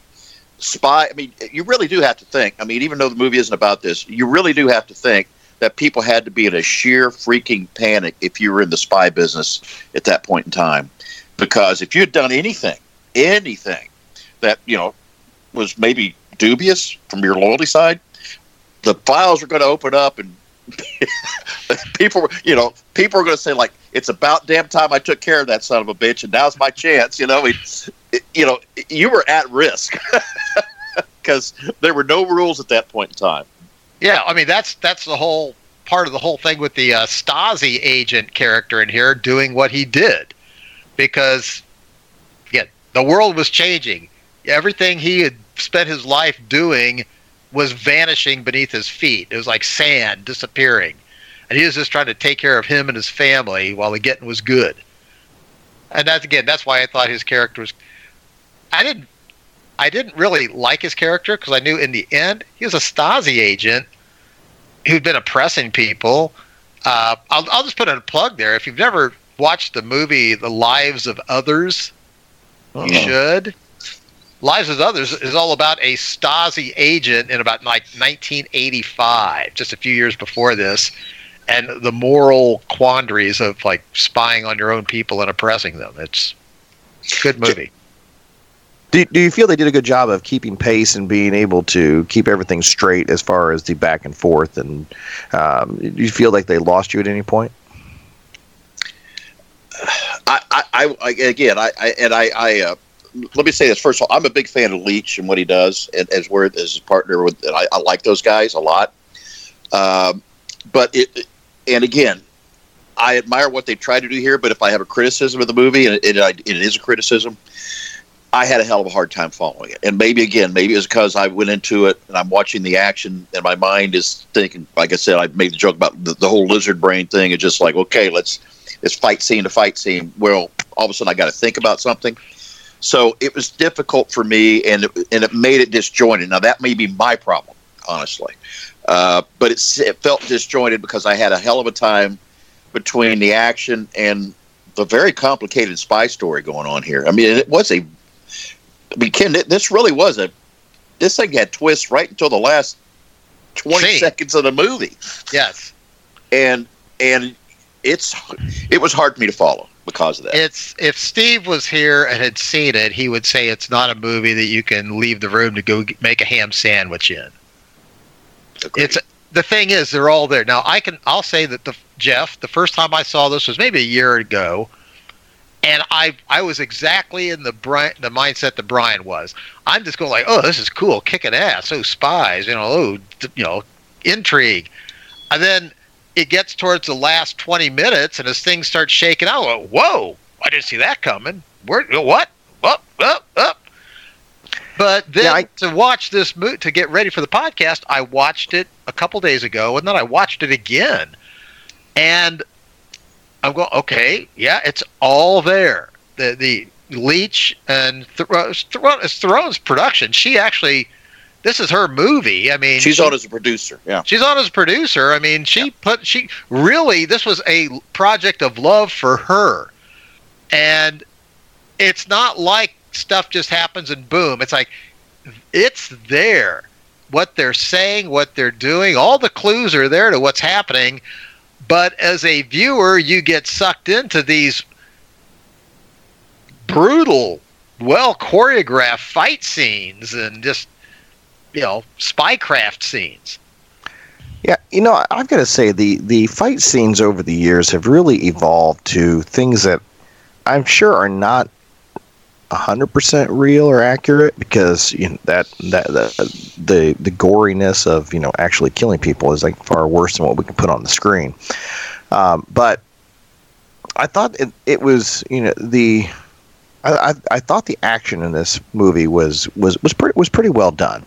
Speaker 3: Spy. I mean, you really do have to think. I mean, even though the movie isn't about this, you really do have to think that people had to be in a sheer freaking panic if you were in the spy business at that point in time, because if you had done anything, anything that you know was maybe dubious from your loyalty side, the files are going to open up and people, were- you know, people are going to say like, "It's about damn time I took care of that son of a bitch, and now's my chance." You know, it, it- you know, you were at risk. because there were no rules at that point in time.
Speaker 2: Yeah, I mean that's that's the whole part of the whole thing with the uh, Stasi agent character in here doing what he did, because again, the world was changing. Everything he had spent his life doing was vanishing beneath his feet. It was like sand disappearing, and he was just trying to take care of him and his family while the getting was good. And that's again, that's why I thought his character was. I didn't I didn't really like his character because I knew in the end he was a Stasi agent who'd been oppressing people. Uh, I'll, I'll just put in a plug there. If you've never watched the movie The Lives of Others, you should. Lives of Others is all about a Stasi agent in about like 1985, just a few years before this, and the moral quandaries of like spying on your own people and oppressing them. It's a good movie.
Speaker 1: Do, do you feel they did a good job of keeping pace and being able to keep everything straight as far as the back and forth? And um, do you feel like they lost you at any point?
Speaker 3: I, I, I again, I, I and I, I uh, let me say this first of all. I'm a big fan of Leitch and what he does, and as we're as his partner with, I, I like those guys a lot. Um, but it, and again, I admire what they try to do here. But if I have a criticism of the movie, and it, it, it is a criticism, I had a hell of a hard time following it. And maybe again, maybe it's because I went into it and I'm watching the action, and my mind is thinking. Like I said, I made the joke about the, the whole lizard brain thing. It's just like, okay, let's it's fight scene to fight scene. Well, all of a sudden I got to think about something. So it was difficult for me, and it, and it made it disjointed. Now that may be my problem, honestly, uh, but it's, it felt disjointed because I had a hell of a time between the action and the very complicated spy story going on here. I mean, it was a. I mean, Ken, this really was a. This thing had twists right until the last twenty seconds of the movie
Speaker 2: Yes.
Speaker 3: and and it's it was hard for me to follow because of that.
Speaker 2: It's if Steve was here and had seen it, he would say it's not a movie that you can leave the room to go make a ham sandwich in.
Speaker 3: Agreed.
Speaker 2: It's the thing is they're all there. Now I can I'll say that the Jeff, the first time I saw this was maybe a year ago, and I I was exactly in the Brian the mindset that Brian was. I'm just going like, oh, this is cool, kicking ass, oh spies, you know, oh you know, intrigue, and then it gets towards the last 20 minutes, and as things start shaking out, go, whoa, I didn't see that coming. Where what? Up up up. But then
Speaker 1: Yeah, I-
Speaker 2: to watch this mo- to get ready for the podcast, I watched it a couple days ago, and then I watched it again, and I'm going, okay, yeah, it's all there. The the Leitch and Theron, Theron, uh, it's production. She actually, this is her movie. I mean,
Speaker 3: She's
Speaker 2: she-
Speaker 3: on as a producer. Yeah.
Speaker 2: She's on as a producer. I mean, she put she really this was a project of love for her, and it's not like stuff just happens and boom. It's like it's there. What they're saying, what they're doing, all the clues are there to what's happening. But as a viewer, you get sucked into these brutal, well choreographed fight scenes and just you know spycraft scenes.
Speaker 1: Yeah, you know, I've got to say the the fight scenes over the years have really evolved to things that I'm sure are not hundred percent real or accurate because you know, that that the, the the goriness of you know actually killing people is like far worse than what we can put on the screen. Um, but I thought it, it was you know the I, I thought the action in this movie was was was pretty was pretty well done,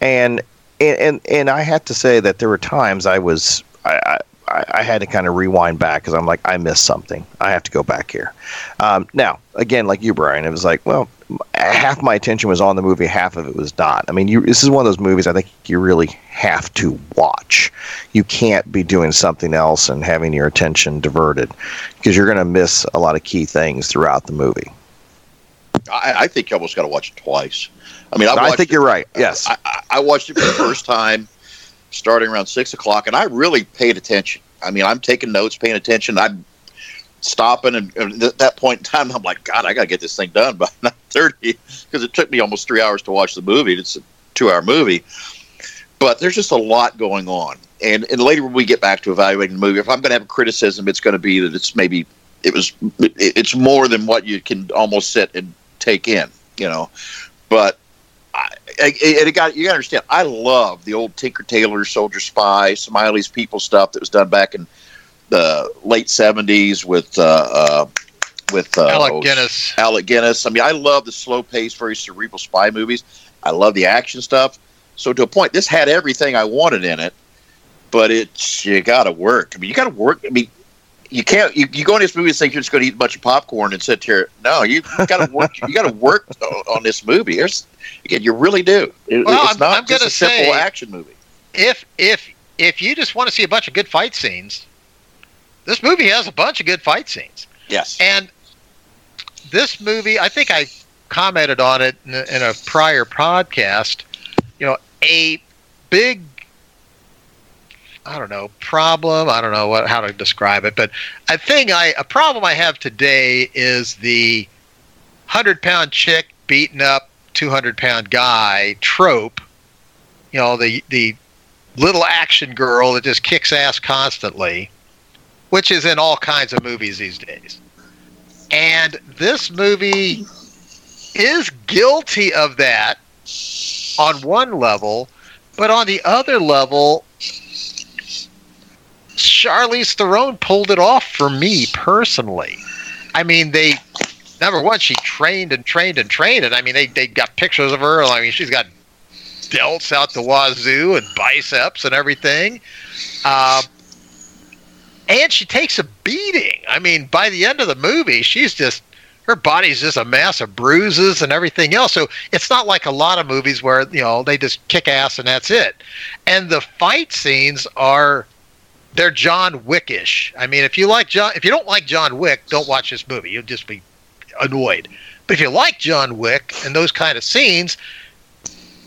Speaker 1: and and and, and I had to say that there were times I was I. I I had to kind of rewind back because I'm like, I missed something. I have to go back here. Um, now, again, like you, Brian, it was like, well, half my attention was on the movie, half of it was not. I mean, you, this is one of those movies I think you really have to watch. You can't be doing something else and having your attention diverted because you're going to miss a lot of key things throughout the movie.
Speaker 3: I, I think you almost got to watch it twice. I mean, I,
Speaker 1: I think
Speaker 3: it-
Speaker 1: you're right. Yes.
Speaker 3: I, I, I watched it for the first time, starting around six o'clock, and I really paid attention. I mean, I'm taking notes, paying attention. I'm stopping, and, at that point in time, I'm like, God, I got to get this thing done by nine thirty because it took me almost three hours to watch the movie. It's a two-hour movie, but there's just a lot going on. And and later when we get back to evaluating the movie, if I'm going to have a criticism, it's going to be that it's maybe it was it's more than what you can almost sit and take in, you know. But and it got you got to understand. I love the old Tinker Tailor Soldier Spy, Smiley's People stuff that was done back in the late seventies with uh, uh, with uh,
Speaker 2: Alec Guinness.
Speaker 3: Alec Guinness. I mean, I love the slow paced, very cerebral spy movies. I love the action stuff. So to a point, this had everything I wanted in it, but it you got to work. I mean, you got to work. I mean, you can't. You, you go in this movie and think you're just going to eat a bunch of popcorn and sit here. No, you got to work. you got to work on this movie. There's, again, you really do. It,
Speaker 2: Well,
Speaker 3: it's
Speaker 2: I'm-
Speaker 3: not
Speaker 2: I'm
Speaker 3: just a simple
Speaker 2: say-
Speaker 3: action movie.
Speaker 2: If if if you just want to see a bunch of good fight scenes, this movie has a bunch of good fight scenes.
Speaker 3: Yes.
Speaker 2: And this movie, I think I commented on it in a, in a prior podcast. You know, a big, I don't know, problem. I don't know what how to describe it, but a thing I a problem I have today is the hundred pound chick beating up two hundred pound guy trope. You know, the the little action girl that just kicks ass constantly, which is in all kinds of movies these days. And this movie is guilty of that on one level, but on the other level, Charlize Theron pulled it off for me personally. I mean, they number one, she trained and trained and trained, and I mean, they they got pictures of her. I mean, she's got delts out the wazoo and biceps and everything. Um, and she takes a beating. I mean, by the end of the movie, she's just her body's just a mass of bruises and everything else. So it's not like a lot of movies where you know they just kick ass and that's it. And the fight scenes are they're John Wickish. I mean, if you like John, if you don't like John Wick, don't watch this movie. You'll just be annoyed. But if you like John Wick and those kind of scenes,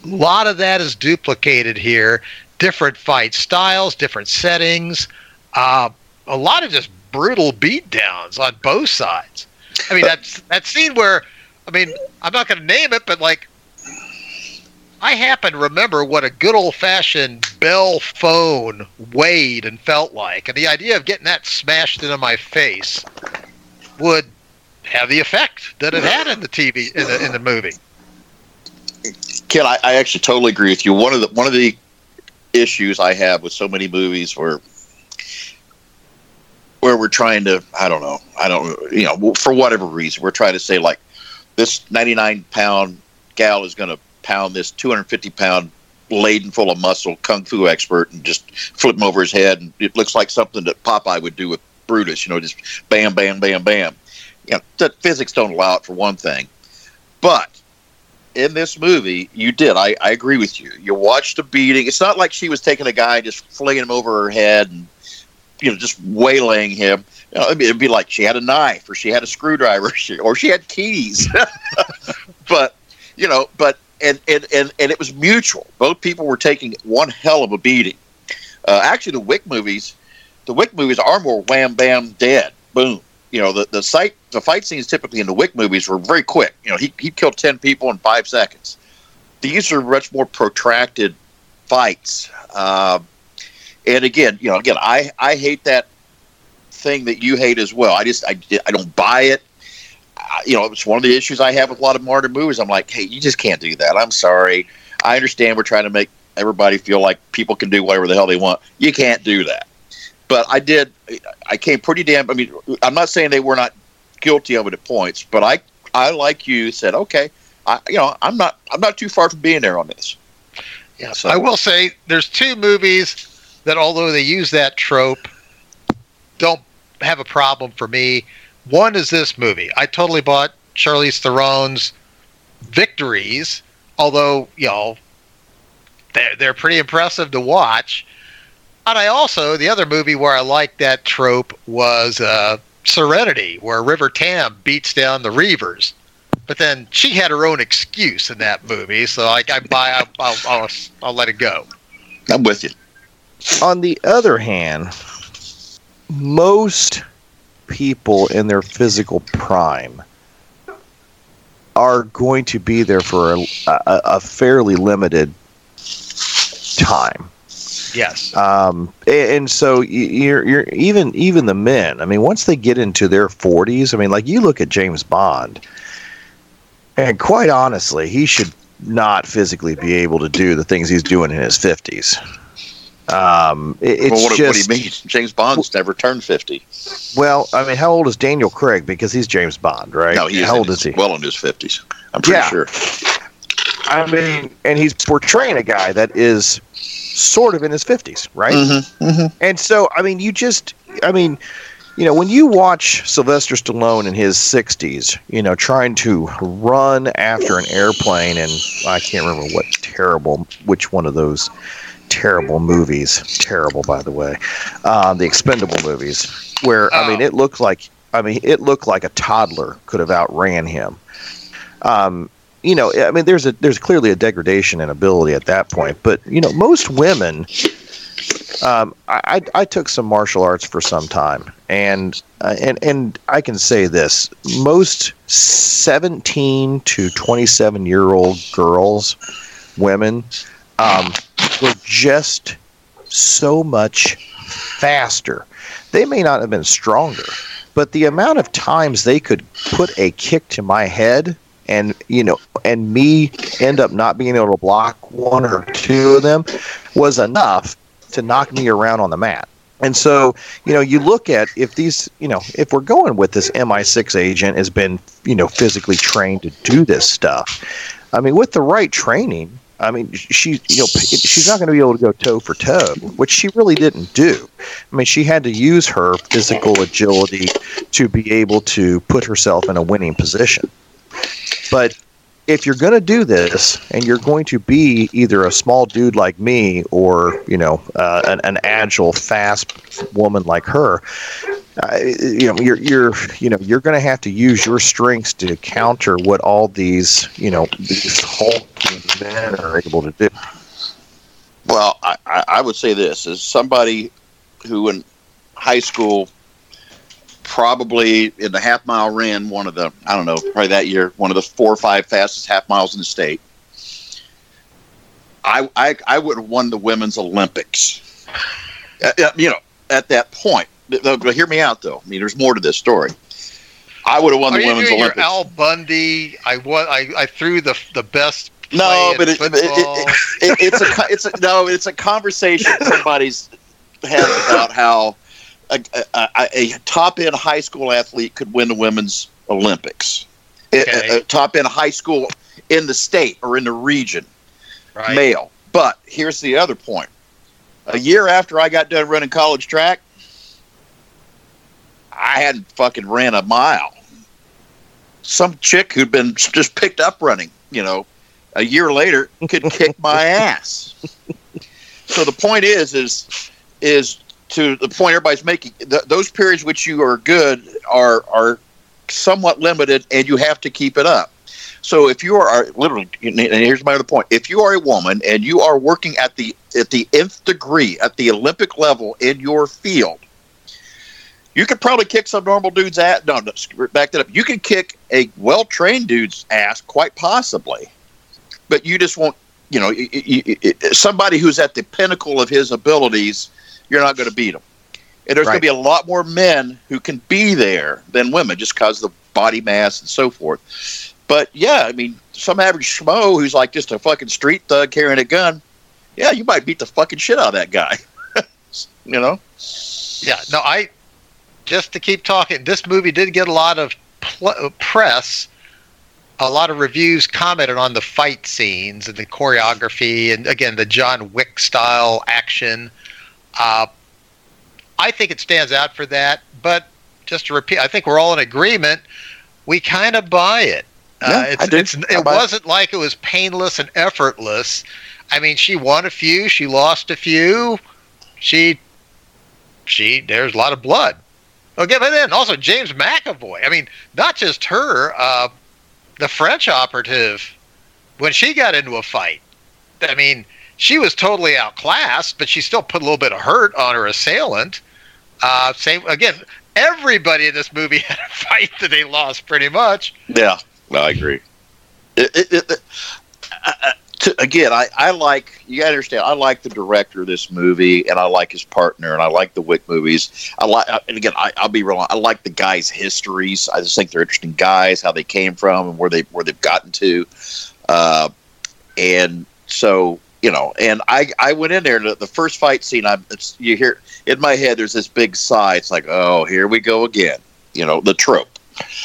Speaker 2: a lot of that is duplicated here. Different fight styles, different settings, uh, a lot of just brutal beatdowns on both sides. I mean, that's that scene where, I mean, I'm not going to name it, but like, I happen to remember what a good old fashioned Bell phone weighed and felt like, and the idea of getting that smashed into my face would have the effect that it had in the TV in the in the movie.
Speaker 3: Ken, I, I actually totally agree with you. One of the one of the issues I have with so many movies where where we're trying to I don't know I don't you know for whatever reason we're trying to say like this 99 pound gal is going to pound this 250 pound laden full of muscle kung fu expert and just flip him over his head and it looks like something that Popeye would do with Brutus you know just bam bam bam bam you know the physics don't allow it for one thing but in this movie, you did. I, I agree with you. You watched the beating. It's not like she was taking a guy and just flinging him over her head and you know just waylaying him. You know, it'd, be, it'd be like she had a knife or she had a screwdriver or she, or she had keys. but you know, but and, and and and it was mutual. Both people were taking one hell of a beating. Uh, actually, the Wick movies, the Wick movies are more wham bam dead boom. You know, the the site the fight scenes typically in the Wick movies were very quick. You know, he he killed ten people in five seconds. These are much more protracted fights. Uh, and again, you know, again, I I hate that thing that you hate as well. I just I I don't buy it. You know, it's one of the issues I have with a lot of modern movies. I'm like, hey, you just can't do that. I'm sorry. I understand we're trying to make everybody feel like people can do whatever the hell they want. You can't do that. But I did. I came pretty damn. I mean, I'm not saying they were not guilty of it at points, but I, I like you said, okay, I, you know, I'm not, I'm not too far from being there on this.
Speaker 2: Yeah,
Speaker 3: So-
Speaker 2: I will say there's two movies that, although they use that trope, don't have a problem for me. One is this movie. I totally bought Charlize Theron's victories, although you know they're they're pretty impressive to watch. And I also the other movie where I liked that trope was uh, Serenity, where River Tam beats down the Reavers. But then she had her own excuse in that movie, so I, I buy. I'll, I'll, I'll, I'll let it go.
Speaker 3: I'm with you.
Speaker 1: On the other hand, most people in their physical prime are going to be there for a, a, a fairly limited time.
Speaker 2: Yes.
Speaker 1: um, and so you're you're even even the men. I mean, once they get into their forties, I mean, like you look at James Bond, and quite honestly, he should not physically be able to do the things he's doing in his fifties. Um, it, it's
Speaker 3: well, what,
Speaker 1: just
Speaker 3: what do you mean? James Bond's never turned fifty.
Speaker 1: well. I mean, how old is Daniel Craig? Because he's James Bond, right?
Speaker 3: No, he's
Speaker 1: how old
Speaker 3: his-
Speaker 1: is he?
Speaker 3: Well, in his fifties, I'm pretty
Speaker 1: Yeah.
Speaker 3: sure.
Speaker 1: I mean, and he's portraying a guy that is sort of in his fifties, right?
Speaker 3: Mm-hmm, mm-hmm.
Speaker 1: And so, I mean, you just, I mean, you know, when you watch Sylvester Stallone in his 60s, you know, trying to run after an airplane, and I can't remember what terrible, which one of those terrible movies, terrible, by the way, um, the expendable movies, where, I mean,
Speaker 2: Oh.
Speaker 1: it looked like, I mean, it looked like a toddler could have outran him. Um, you know, I mean, there's a there's clearly a degradation in ability at that point, but you know, most women um, I, I I took some martial arts for some time, and uh, and and I can say this: most seventeen to twenty-seven year old girls, women, um, were just so much faster. They may not have been stronger, but the amount of times they could put a kick to my head and you know and me end up not being able to block one or two of them was enough to knock me around on the mat. And so, you know, you look at if these, you know, if we're going with this MI6 agent has been, you know, physically trained to do this stuff. I mean, with the right training, I mean, she, you know, she's not going to be able to go toe for toe, which she really didn't do. I mean, she had to use her physical agility to be able to put herself in a winning position. But if you're going to do this and you're going to be either a small dude like me or you know uh, an, an agile fast woman like her uh, you know you're you're you know you're going to have to use your strengths to counter what all these you know these hulking men are able to do.
Speaker 3: Well, I, I would say this as somebody who in high school probably in the half mile ran one of the I don't know probably that year one of the four or five fastest half miles in the state. I I, I would have won the women's Olympics. Uh, uh, you know, at that point. But hear me out though. I mean, there's more to this story. I would have won
Speaker 2: Are
Speaker 3: the women's Olympics.
Speaker 2: Al Bundy? I I, I threw the the best.
Speaker 3: No, but it, it, it, it, it's a it's a no, it's a conversation somebody's had about how a, a, a, top end high school athlete could win the women's Olympics. A- A, top end high school in the state or in the region,
Speaker 2: right.
Speaker 3: male. But here's the other point: a year after I got done running college track, I hadn't fucking ran a mile. Some chick who'd been just picked up running, you know, a year later could kick my ass. So the point is, is, is to the point everybody's making. Th- those periods which you are good are are somewhat limited, and you have to keep it up. So if you are literally, and here's my other point: if you are a woman and you are working at the at the nth degree at the Olympic level in your field, you could probably kick some normal dude's ass. No, no, back that up. You can kick a well trained dude's ass, quite possibly, but you just won't. You know, somebody who's at the pinnacle of his abilities, you're not going to beat them. And there's going to be a lot more men who can be there than women, just because of the body mass and so forth. But yeah, I mean, some average schmo who's like just a fucking street thug carrying a gun, yeah, you might beat the fucking shit out of that guy. you know?
Speaker 2: Yeah, no, I just to keep talking. This movie did get a lot of pl- uh, press, a lot of reviews commented on the fight scenes and the choreography, and again the John Wick style action. Uh, I think it stands out for that. But just to repeat, I think we're all in agreement. We kind of buy it. Uh, it's,
Speaker 3: I do.
Speaker 2: it's, it wasn't like it was painless and effortless. I mean, she won a few, she lost a few. She she there's a lot of blood. Okay, but then also James McAvoy. I mean, not just her, uh, the French operative, when she got into a fight, I mean, she was totally outclassed, but she still put a little bit of hurt on her assailant. Uh, same again. Everybody in this movie had a fight that they lost, pretty much.
Speaker 3: Yeah, no, I agree. It, it, it, I, to, again, I, I like you understand. I like the director of this movie, and I like his partner, and I like the Wick movies. I like, and again, I, I'll be real. I like the guys' histories. I just think they're interesting guys, how they came from, and where they where they've gotten to. Uh, and so you know, and I I went in there. The, the first fight scene, I'm it's, you hear in my head. There's this big sigh. It's like, oh, here we go again. You know, the trope.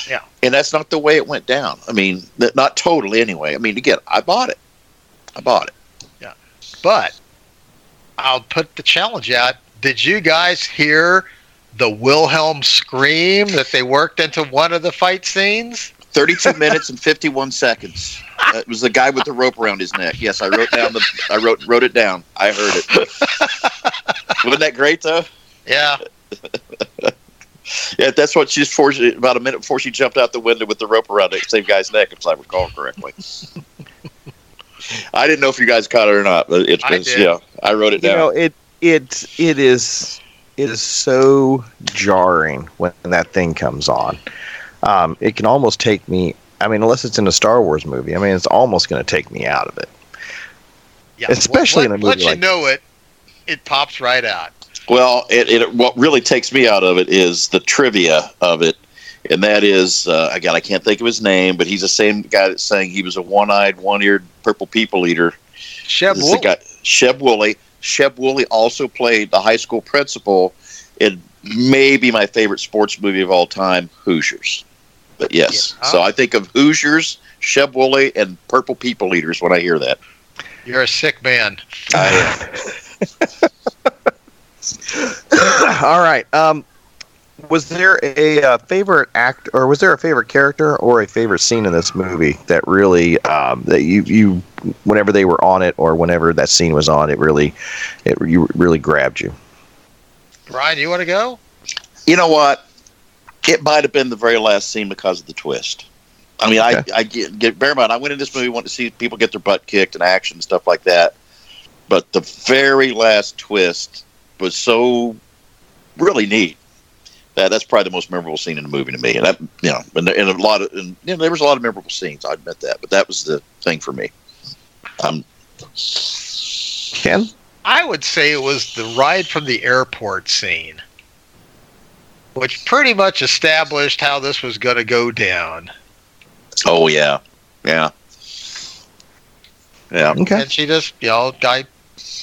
Speaker 2: Yeah.
Speaker 3: And that's not the way it went down. I mean, not totally anyway. I mean, again, I bought it. I bought it. Yeah.
Speaker 2: But I'll put the challenge out. Did you guys hear the Wilhelm scream that they worked into one of the fight scenes?
Speaker 3: 32 minutes and 51 seconds. It was the guy with the rope around his neck. Yes, I wrote down the. I wrote wrote it down. I heard it. Wasn't that great though?
Speaker 2: Yeah.
Speaker 3: Yeah, that's what she's for. About a minute before she jumped out the window with the rope around the same guy's neck, if I recall correctly. I didn't know if you guys caught it or not, but it's
Speaker 2: I
Speaker 3: was,
Speaker 2: did.
Speaker 3: yeah. I wrote it
Speaker 1: You
Speaker 3: down.
Speaker 1: know, it it it is it is so jarring when that thing comes on. Um, it can almost take me. I mean, unless it's in a Star Wars movie, I mean, it's almost going to take me out of it.
Speaker 2: Yeah.
Speaker 1: Especially in a
Speaker 2: Let-
Speaker 1: movie
Speaker 2: Let you
Speaker 1: like-
Speaker 2: know it, it pops right out.
Speaker 3: Well, it, it what really takes me out of it is the trivia of it, and that is uh, again I can't think of his name, but he's the same guy that's saying he was a one-eyed, one-eared purple people eater.
Speaker 2: Sheb
Speaker 3: This
Speaker 2: Wooley.
Speaker 3: guy, Sheb Wooley. Sheb Wooley also played the high school principal in maybe my favorite sports movie of all time, Hoosiers. But yes,
Speaker 2: Yeah.
Speaker 3: so I think of Hoosiers, Sheb Wooley, and Purple People Eaters when I hear that.
Speaker 2: You're a sick man.
Speaker 1: All right. Um, was there a, uh favorite act, or was there a favorite character, or a favorite scene in this movie that really um, that you you whenever they were on it, or whenever that scene was on, it really it you really grabbed you.
Speaker 2: Brian, you want to go?
Speaker 3: You know what? It might have been the very last scene because of the twist. I mean,
Speaker 1: Okay.
Speaker 3: I, I get, get bear in mind, I went in this movie wanting to see people get their butt kicked and action and stuff like that. But the very last twist was so really neat. That that's probably the most memorable scene in the movie to me. And that you know, and, there- and a lot of and, you know, there was a lot of memorable scenes. I admit that, but that was the thing for me. Um,
Speaker 1: Ken,
Speaker 2: I would say it was the ride from the airport scene, which pretty much established how this was going to go down.
Speaker 3: oh yeah, yeah, yeah.
Speaker 1: okay,
Speaker 2: And she just, you know, I,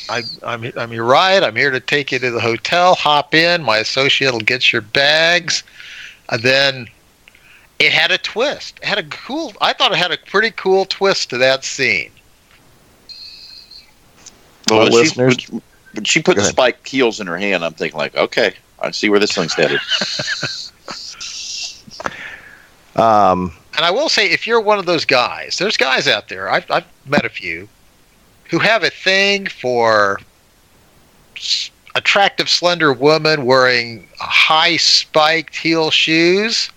Speaker 2: I, I'm, I'm your ride. I'm here to take you to the hotel. Hop in. My associate will get your bags. And then it had a twist. It had a cool. I thought it had a pretty cool twist to that scene.
Speaker 1: Well,
Speaker 3: when, she,
Speaker 1: listeners-
Speaker 3: when, when she put the
Speaker 1: ahead.
Speaker 3: spike heels in her hand, I'm thinking like, okay, I see where this thing's headed.
Speaker 1: um,
Speaker 2: And I will say, if you're one of those guys, there's guys out there. I've, I've met a few who have a thing for attractive, slender woman wearing high spiked heel shoes.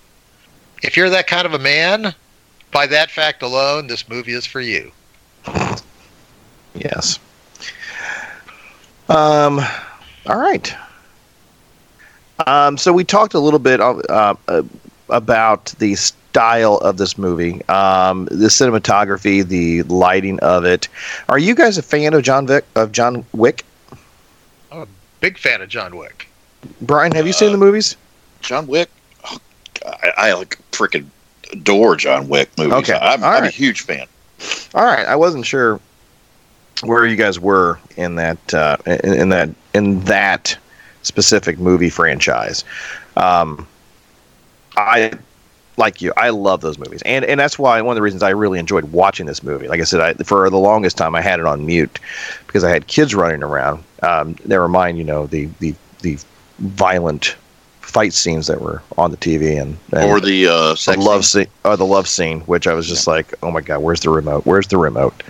Speaker 2: If you're that kind of a man, by that fact alone, this movie is for you.
Speaker 1: yes. Um, all right. Um, so we talked a little bit uh, uh, about the style of this movie, um, the cinematography, the lighting of it. Are you guys a fan of John Vic of John Wick?
Speaker 2: Big fan of John Wick.
Speaker 1: Brian, have you seen
Speaker 3: Uh,
Speaker 1: the movies?
Speaker 3: John Wick, oh, I, I like freaking adore John Wick movies.
Speaker 1: Okay,
Speaker 3: I'm, I'm a huge fan.
Speaker 1: All right, I wasn't sure where you guys were in that uh, in, in that in that specific movie franchise. Um, I like you. I love those movies, and and that's why one of the reasons I really enjoyed watching this movie. Like I said, I, for the longest time I had it on mute because I had kids running around. Um, never mind, you know the the the violent fight scenes that were on the TV and, and
Speaker 3: Or the uh,
Speaker 1: the love
Speaker 3: scene.
Speaker 1: or the love scene, which I was just like, oh my god, where's the remote? Where's the remote?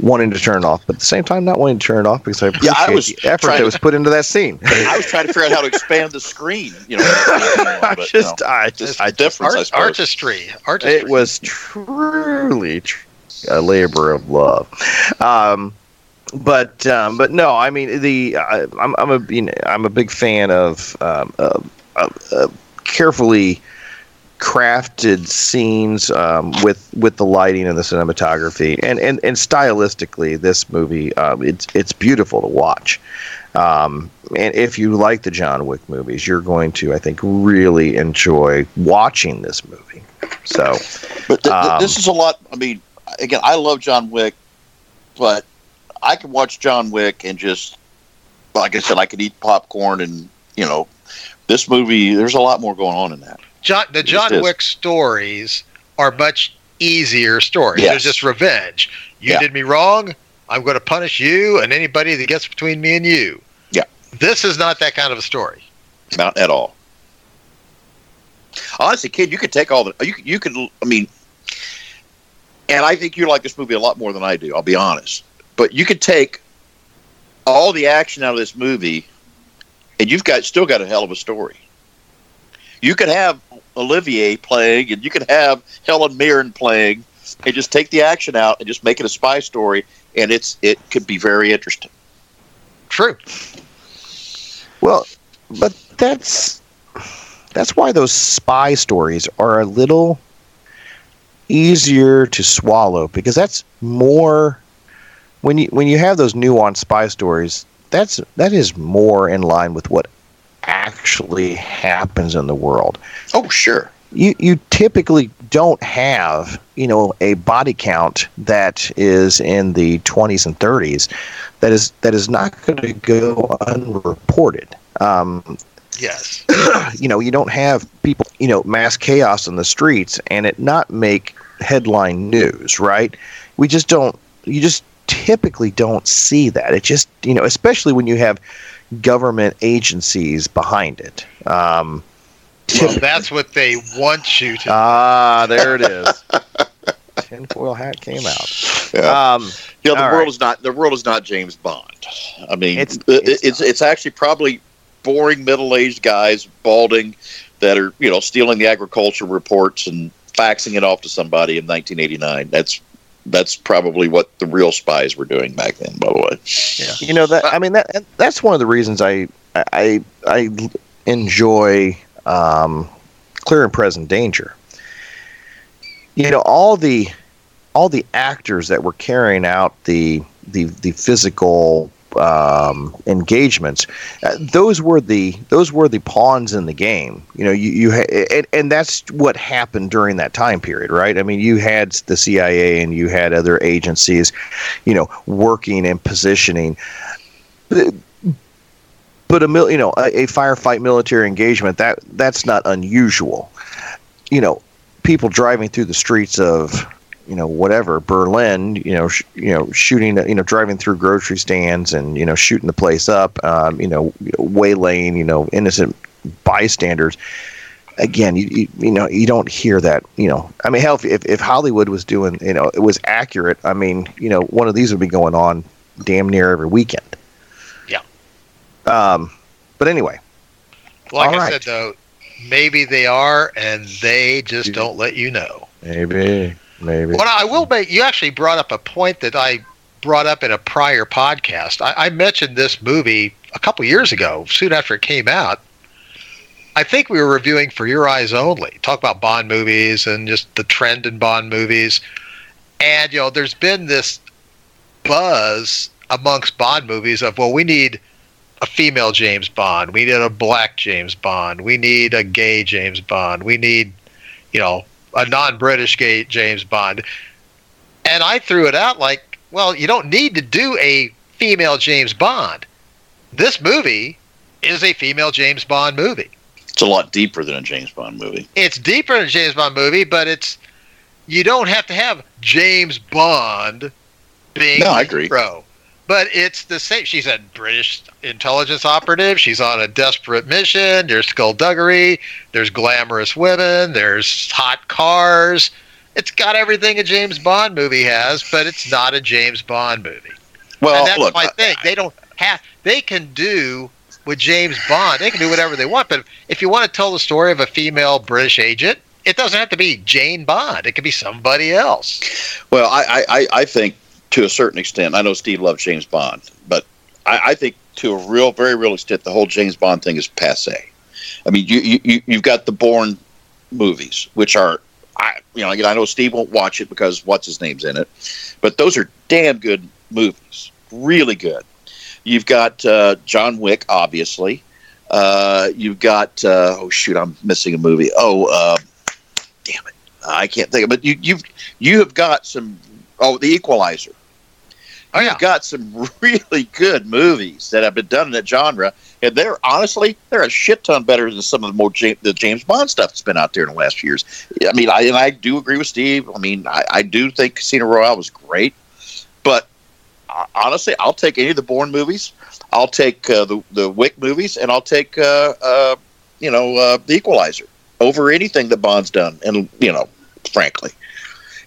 Speaker 1: Wanting to turn it off, but at the same time not wanting to turn it off because I appreciate
Speaker 3: Yeah, I was
Speaker 1: the effort
Speaker 3: trying
Speaker 1: that was put into that scene.
Speaker 3: I was trying to figure out how to expand the screen. You know,
Speaker 1: I
Speaker 3: but,
Speaker 1: just,
Speaker 3: you know,
Speaker 1: I
Speaker 3: just
Speaker 1: just, I
Speaker 3: difference. I
Speaker 2: Art,
Speaker 3: suppose.
Speaker 2: artistry. Artistry.
Speaker 1: it was truly tr- a labor of love. Um, but um, but no, I mean the I, I'm I'm a you know, I'm a big fan of um, uh, uh, uh, carefully crafted scenes um, with with the lighting and the cinematography and and, and stylistically this movie um, it's it's beautiful to watch um, and if you like the John Wick movies you're going to I think really enjoy watching this movie so
Speaker 3: But th- th-
Speaker 1: Um,
Speaker 3: this is a lot. I mean, again, I love John Wick, but I can watch John Wick and just, like I said, I could eat popcorn and you know, this movie. There's a lot more going on in that.
Speaker 2: John, the John. Wick stories are much easier stories.
Speaker 3: Yes.
Speaker 2: They're just revenge. You
Speaker 3: Yeah.
Speaker 2: did me wrong. I'm going to punish you and anybody that gets between me and you.
Speaker 3: Yeah.
Speaker 2: This is not that kind of a story.
Speaker 3: Not at all. Honestly, kid, you could take all the you you could. I mean, and I think you like this movie a lot more than I do. I'll be honest, but you could take all the action out of this movie, and you've got still got a hell of a story. You could have Olivier playing, and you could have Helen Mirren playing, and just take the action out and just make it a spy story, and it's it could be very interesting.
Speaker 2: True.
Speaker 1: Well, but that's that's why those spy stories are a little easier to swallow because that's more when you when you have those nuanced spy stories that's that is more in line with what actually happens in the world
Speaker 3: Oh, sure.
Speaker 1: you you typically don't have you know a body count that is in the 20s and 30s that is that is not going to go unreported um,
Speaker 2: Yes.
Speaker 1: you know you don't have people you know mass chaos in the streets and it not make headline news right we just don't you just typically don't see that it just you know especially when you have government agencies behind it um,
Speaker 2: Well, that's what they want you to.
Speaker 1: Ah, there it is. Tinfoil hat came out.
Speaker 3: Yeah.
Speaker 1: Um,
Speaker 3: know, the world
Speaker 1: right.
Speaker 3: is not the world is not James Bond. I mean,
Speaker 1: It's-
Speaker 3: it's
Speaker 1: it's
Speaker 3: it's, it's, actually probably boring middle-aged guys, balding, that are you know stealing the agriculture reports and faxing it off to somebody in 1989. That's that's probably what the real spies were doing back then. By the way,
Speaker 1: you know that I mean that that's one of the reasons I I I enjoy um, clear and present danger. You know all the all the actors that were carrying out the the the physical um, engagements, uh, those were the those were the pawns in the game. You know, you you ha- and, and that's what happened during that time period, right? I mean, you had the CIA and you had other agencies, you know, working and positioning. But a mil, you know, a, a firefight military engagement that that's not unusual. You know, people driving through the streets of you know whatever Berlin, you know, sh- you know, shooting, you know, driving through grocery stands and you know shooting the place up, um, you know, waylaying, you know, innocent bystanders. Again, you, you you know you don't hear that. You know, I mean, hell, if, if Hollywood was doing, you know, it was accurate. I mean, you know, one of these would be going on damn near every weekend.
Speaker 2: Yeah.
Speaker 1: Um, but anyway,
Speaker 2: like
Speaker 1: all
Speaker 2: I
Speaker 1: right.
Speaker 2: said, though, maybe they are, and they just don't let you know.
Speaker 1: maybe, maybe.
Speaker 2: What I will make, you actually brought up a point that I brought up in a prior podcast. I, I mentioned this movie a couple years ago, soon after it came out. I think we were reviewing For Your Eyes Only, talk about Bond movies and just the trend in Bond movies. And, you know, there's been this buzz amongst Bond movies of, well, we need a female James Bond. We need a black James Bond. We need a gay James Bond. We need, you know, a non-British gay James Bond. And I threw it out like, well, you don't need to do a female James Bond. This movie is a female James Bond movie.
Speaker 3: it's a lot deeper than a James Bond movie.
Speaker 2: It's deeper than a James Bond movie, but it's you don't have to have James Bond being
Speaker 3: No, I agree.
Speaker 2: hero. But it's the same. She's a British intelligence operative. She's on a desperate mission. There's skullduggery. There's glamorous women. There's hot cars. It's got everything a James Bond movie has, but it's not a James Bond movie.
Speaker 3: Well,
Speaker 2: and that's
Speaker 3: look,
Speaker 2: my thing. They don't have. They can do with James Bond. They can do whatever they want. But if you want to tell the story of a female British agent, it doesn't have to be Jane Bond. It could be somebody else.
Speaker 3: Well, I, I, I- I think to a certain extent, I know Steve loves James Bond, but I, I think to a real, very real extent, the whole James Bond thing is passe. I mean, you, you, you- you've got the Bourne movies, which are, I, you know, I know Steve won't watch it because what's his name's in it, but those are damn good movies, really good. You've got uh, John Wick, obviously. Uh, you've got uh, oh shoot, I'm missing a movie. Oh, uh, damn it, I can't think of it. But you you've you have got some Oh, The Equalizer.
Speaker 2: Oh yeah.
Speaker 3: You've got some really good movies that have been done in that genre, and they're honestly they're a shit ton better than some of the more James, the James Bond stuff that's been out there in the last few years. I mean, I and I do agree with Steve. I mean, I, I do think Casino Royale was great, but uh, honestly, I'll take any of the Bourne movies. I'll take uh, the the Wick movies, and I'll take uh, uh, you know uh, the Equalizer over anything that Bond's done, and you know, frankly.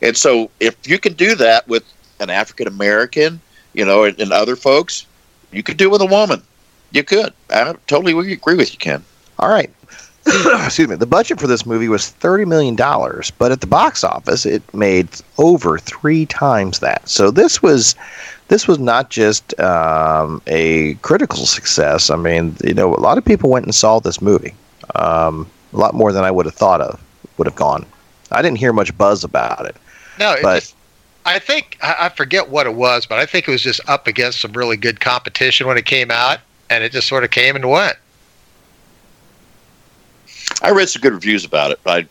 Speaker 3: And so, if you can do that with an African American, you know, and, and, other folks, you could do it with a woman. You could. I totally agree with you, Ken.
Speaker 1: All right. Excuse me. The budget for this movie was thirty million dollars, but at the box office, it made over three times that. So this was, this was not just um, a critical success. I mean, you know, a lot of people went and saw this movie. Um, a lot more than I would have thought of would have gone. I didn't hear much buzz about it.
Speaker 2: No, it
Speaker 1: but
Speaker 2: just, I think I forget what it was, but I think it was just up against some really good competition when it came out, and it just sort of came and went.
Speaker 3: I read some good reviews about it. I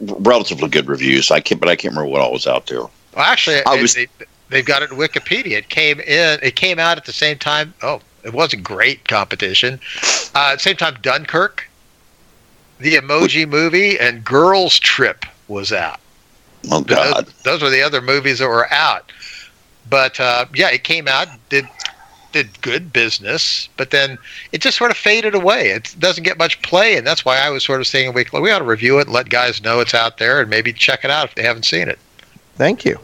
Speaker 3: relatively good reviews. I can't, but I can't remember what all was out there.
Speaker 2: Well, actually,
Speaker 3: I was-
Speaker 2: they, they've got it in Wikipedia. It came in. It came out at the same time. Oh, it wasn't great competition. Uh, at the same time, Dunkirk, the Emoji Movie, and Girls Trip was out.
Speaker 3: Oh God,
Speaker 2: Those, those were the other movies that were out. But uh, yeah, it came out, did did good business, but then it just sort of faded away. It doesn't get much play, and that's why I was sort of saying a week, we ought to review it and let guys know it's out there and maybe check it out if they haven't seen it.
Speaker 1: Thank you.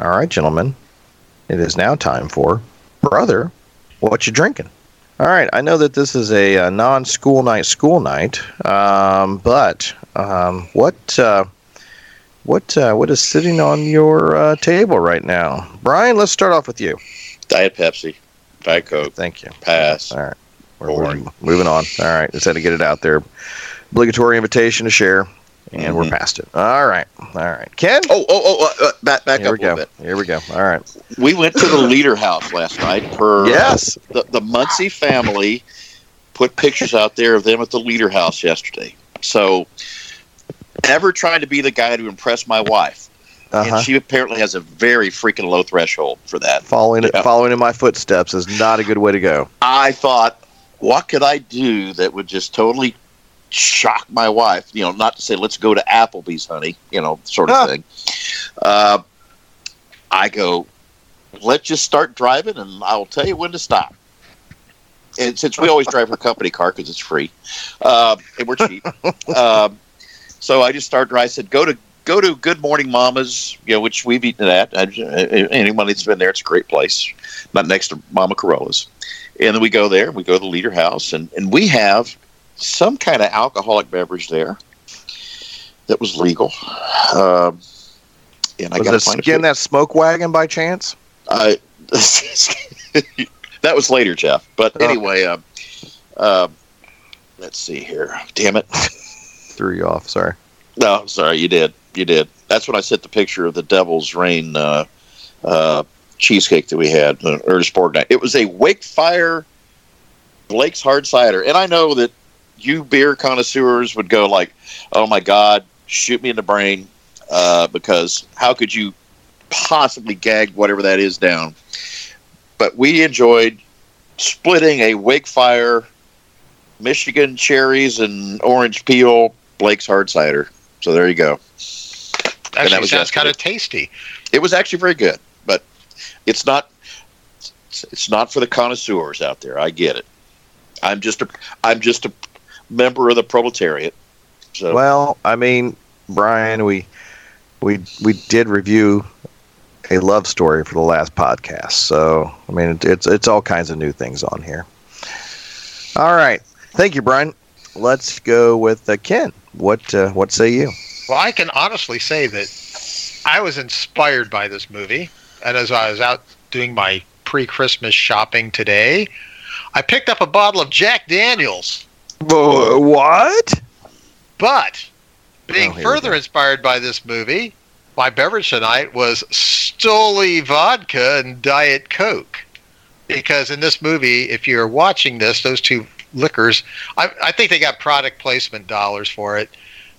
Speaker 1: All right, gentlemen. It is now time for brother. What you drinking? All right. I know that this is a, uh non-school night, school night, um, but um, what uh, what uh, what is sitting on your uh, table right now, Brian? Let's start off with you.
Speaker 3: Diet Pepsi, Diet Coke,
Speaker 1: Thank you.
Speaker 3: pass.
Speaker 1: All right. We're, we're moving on. All right. Just had to get it out there. Obligatory invitation to share, and we're
Speaker 3: Mhm.
Speaker 1: past it. All right. All right. Ken.
Speaker 3: Oh, oh, oh! Uh, uh, back, back
Speaker 1: Here
Speaker 3: up
Speaker 1: we
Speaker 3: a
Speaker 1: go.
Speaker 3: little bit.
Speaker 1: Here we go. All right.
Speaker 3: We went to the Leader House last night. Per
Speaker 1: Yes.
Speaker 3: the the Muncie family put pictures out there of them at the Leader House yesterday. So, never trying to be the guy to impress my wife,
Speaker 1: Uh-huh.
Speaker 3: and she apparently has a very freaking low threshold for that.
Speaker 1: Following
Speaker 3: Yeah.
Speaker 1: following in my footsteps is not a good way to go.
Speaker 3: I thought, what could I do that would just totally shock my wife? You know, not to say let's go to Applebee's, honey, you know, sort of
Speaker 1: Ah.
Speaker 3: thing. Uh, I go, let's just start driving, and I'll tell you when to stop. And since we always drive her company car because it's free, uh, and we're cheap, um, so I just started. I said, go to go to Good Morning Mamas, you know, which we've eaten at. I, anyone that's been there, it's a great place. Not next to Mama Carolla's. And then we go there, we go to the Leader House, and, and we have some kind of alcoholic beverage there that was legal. Um, and I got to
Speaker 1: it
Speaker 3: find a
Speaker 1: skin that smoke wagon by chance?
Speaker 3: I, that was later, Jeff. But
Speaker 1: Okay.
Speaker 3: anyway, um, um, let's see here. Damn it.
Speaker 1: Threw you off. Sorry.
Speaker 3: No, sorry, you did. You did. That's when I sent the picture of the Devil's Rain uh, uh, cheesecake that we had, uh, Ernest night. It was a Wake Fire Blake's Hard Cider. And I know that you beer connoisseurs would go like, oh my God, shoot me in the brain. Uh, because how could you possibly gag whatever that is down? But we enjoyed splitting a Wake Fire Michigan cherries and orange peel Blake's Hard Cider. So there you go. that
Speaker 2: Actually,
Speaker 3: was
Speaker 2: sounds kind of tasty.
Speaker 3: It was actually very good, but it's not. It's not for the connoisseurs out there. I get it. I'm just a. I'm just a member of the proletariat. So
Speaker 1: Well, I mean, Brian, we we we did review a love story for the last podcast. So I mean, it, it's it's all kinds of new things on here. All right. Thank you, Brian. Let's go with uh, Ken. What uh, what say you?
Speaker 2: Well, I can honestly say that I was inspired by this movie, and as I was out doing my pre-Christmas shopping today, I picked up a bottle of Jack Daniels.
Speaker 1: what?
Speaker 2: But being
Speaker 1: Oh,
Speaker 2: further inspired by this movie, my beverage tonight was Stoli vodka and Diet Coke. Because in this movie, if you're watching this, those two liquors, I, I think they got product placement dollars for it.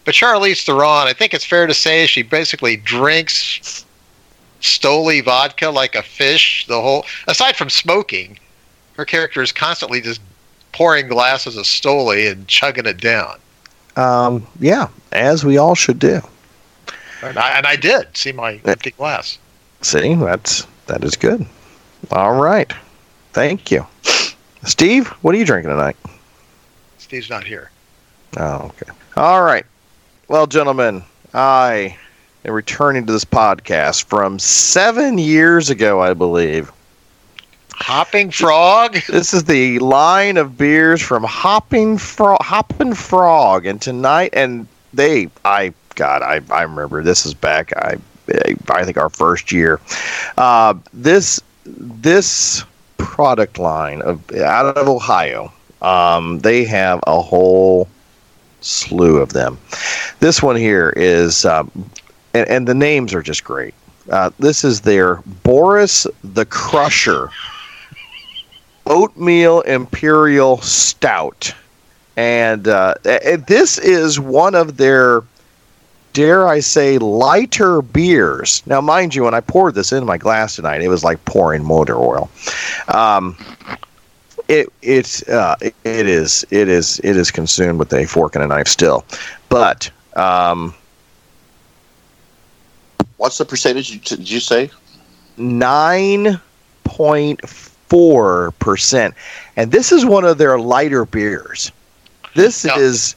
Speaker 2: But Charlize Theron, I think it's fair to say she basically drinks Stoli vodka like a fish. The whole aside from smoking, her character is constantly just pouring glasses of Stoli and chugging it down.
Speaker 1: Um, yeah, as we all should do.
Speaker 2: And I, and I did see my empty glass.
Speaker 1: See, that's that is good. All right, thank you, Steve. What are you drinking tonight?
Speaker 2: Steve's not here.
Speaker 1: Oh, okay. All right. Well, gentlemen, I am returning to this podcast from seven years ago, I believe.
Speaker 2: Hopping Frog.
Speaker 1: This is the line of beers from Hopping Frog, Hopping Frog, and tonight, and they, I, God, I, I remember this is back. I, I think our first year. Uh, this, this product line of out of Ohio. Um, they have a whole slew of them. This one here is, um, and, and the names are just great. Uh, this is their Boris the Crusher Oatmeal Imperial Stout. And uh, this is one of their, dare I say, lighter beers. Now, mind you, when I poured this in my glass tonight, it was like pouring motor oil. Um, it it's uh, it is it is it is consumed with a fork and a knife still, but um,
Speaker 3: What's the percentage? Did you say?
Speaker 1: nine point four percent, and this is one of their lighter beers. This
Speaker 2: Now-
Speaker 1: is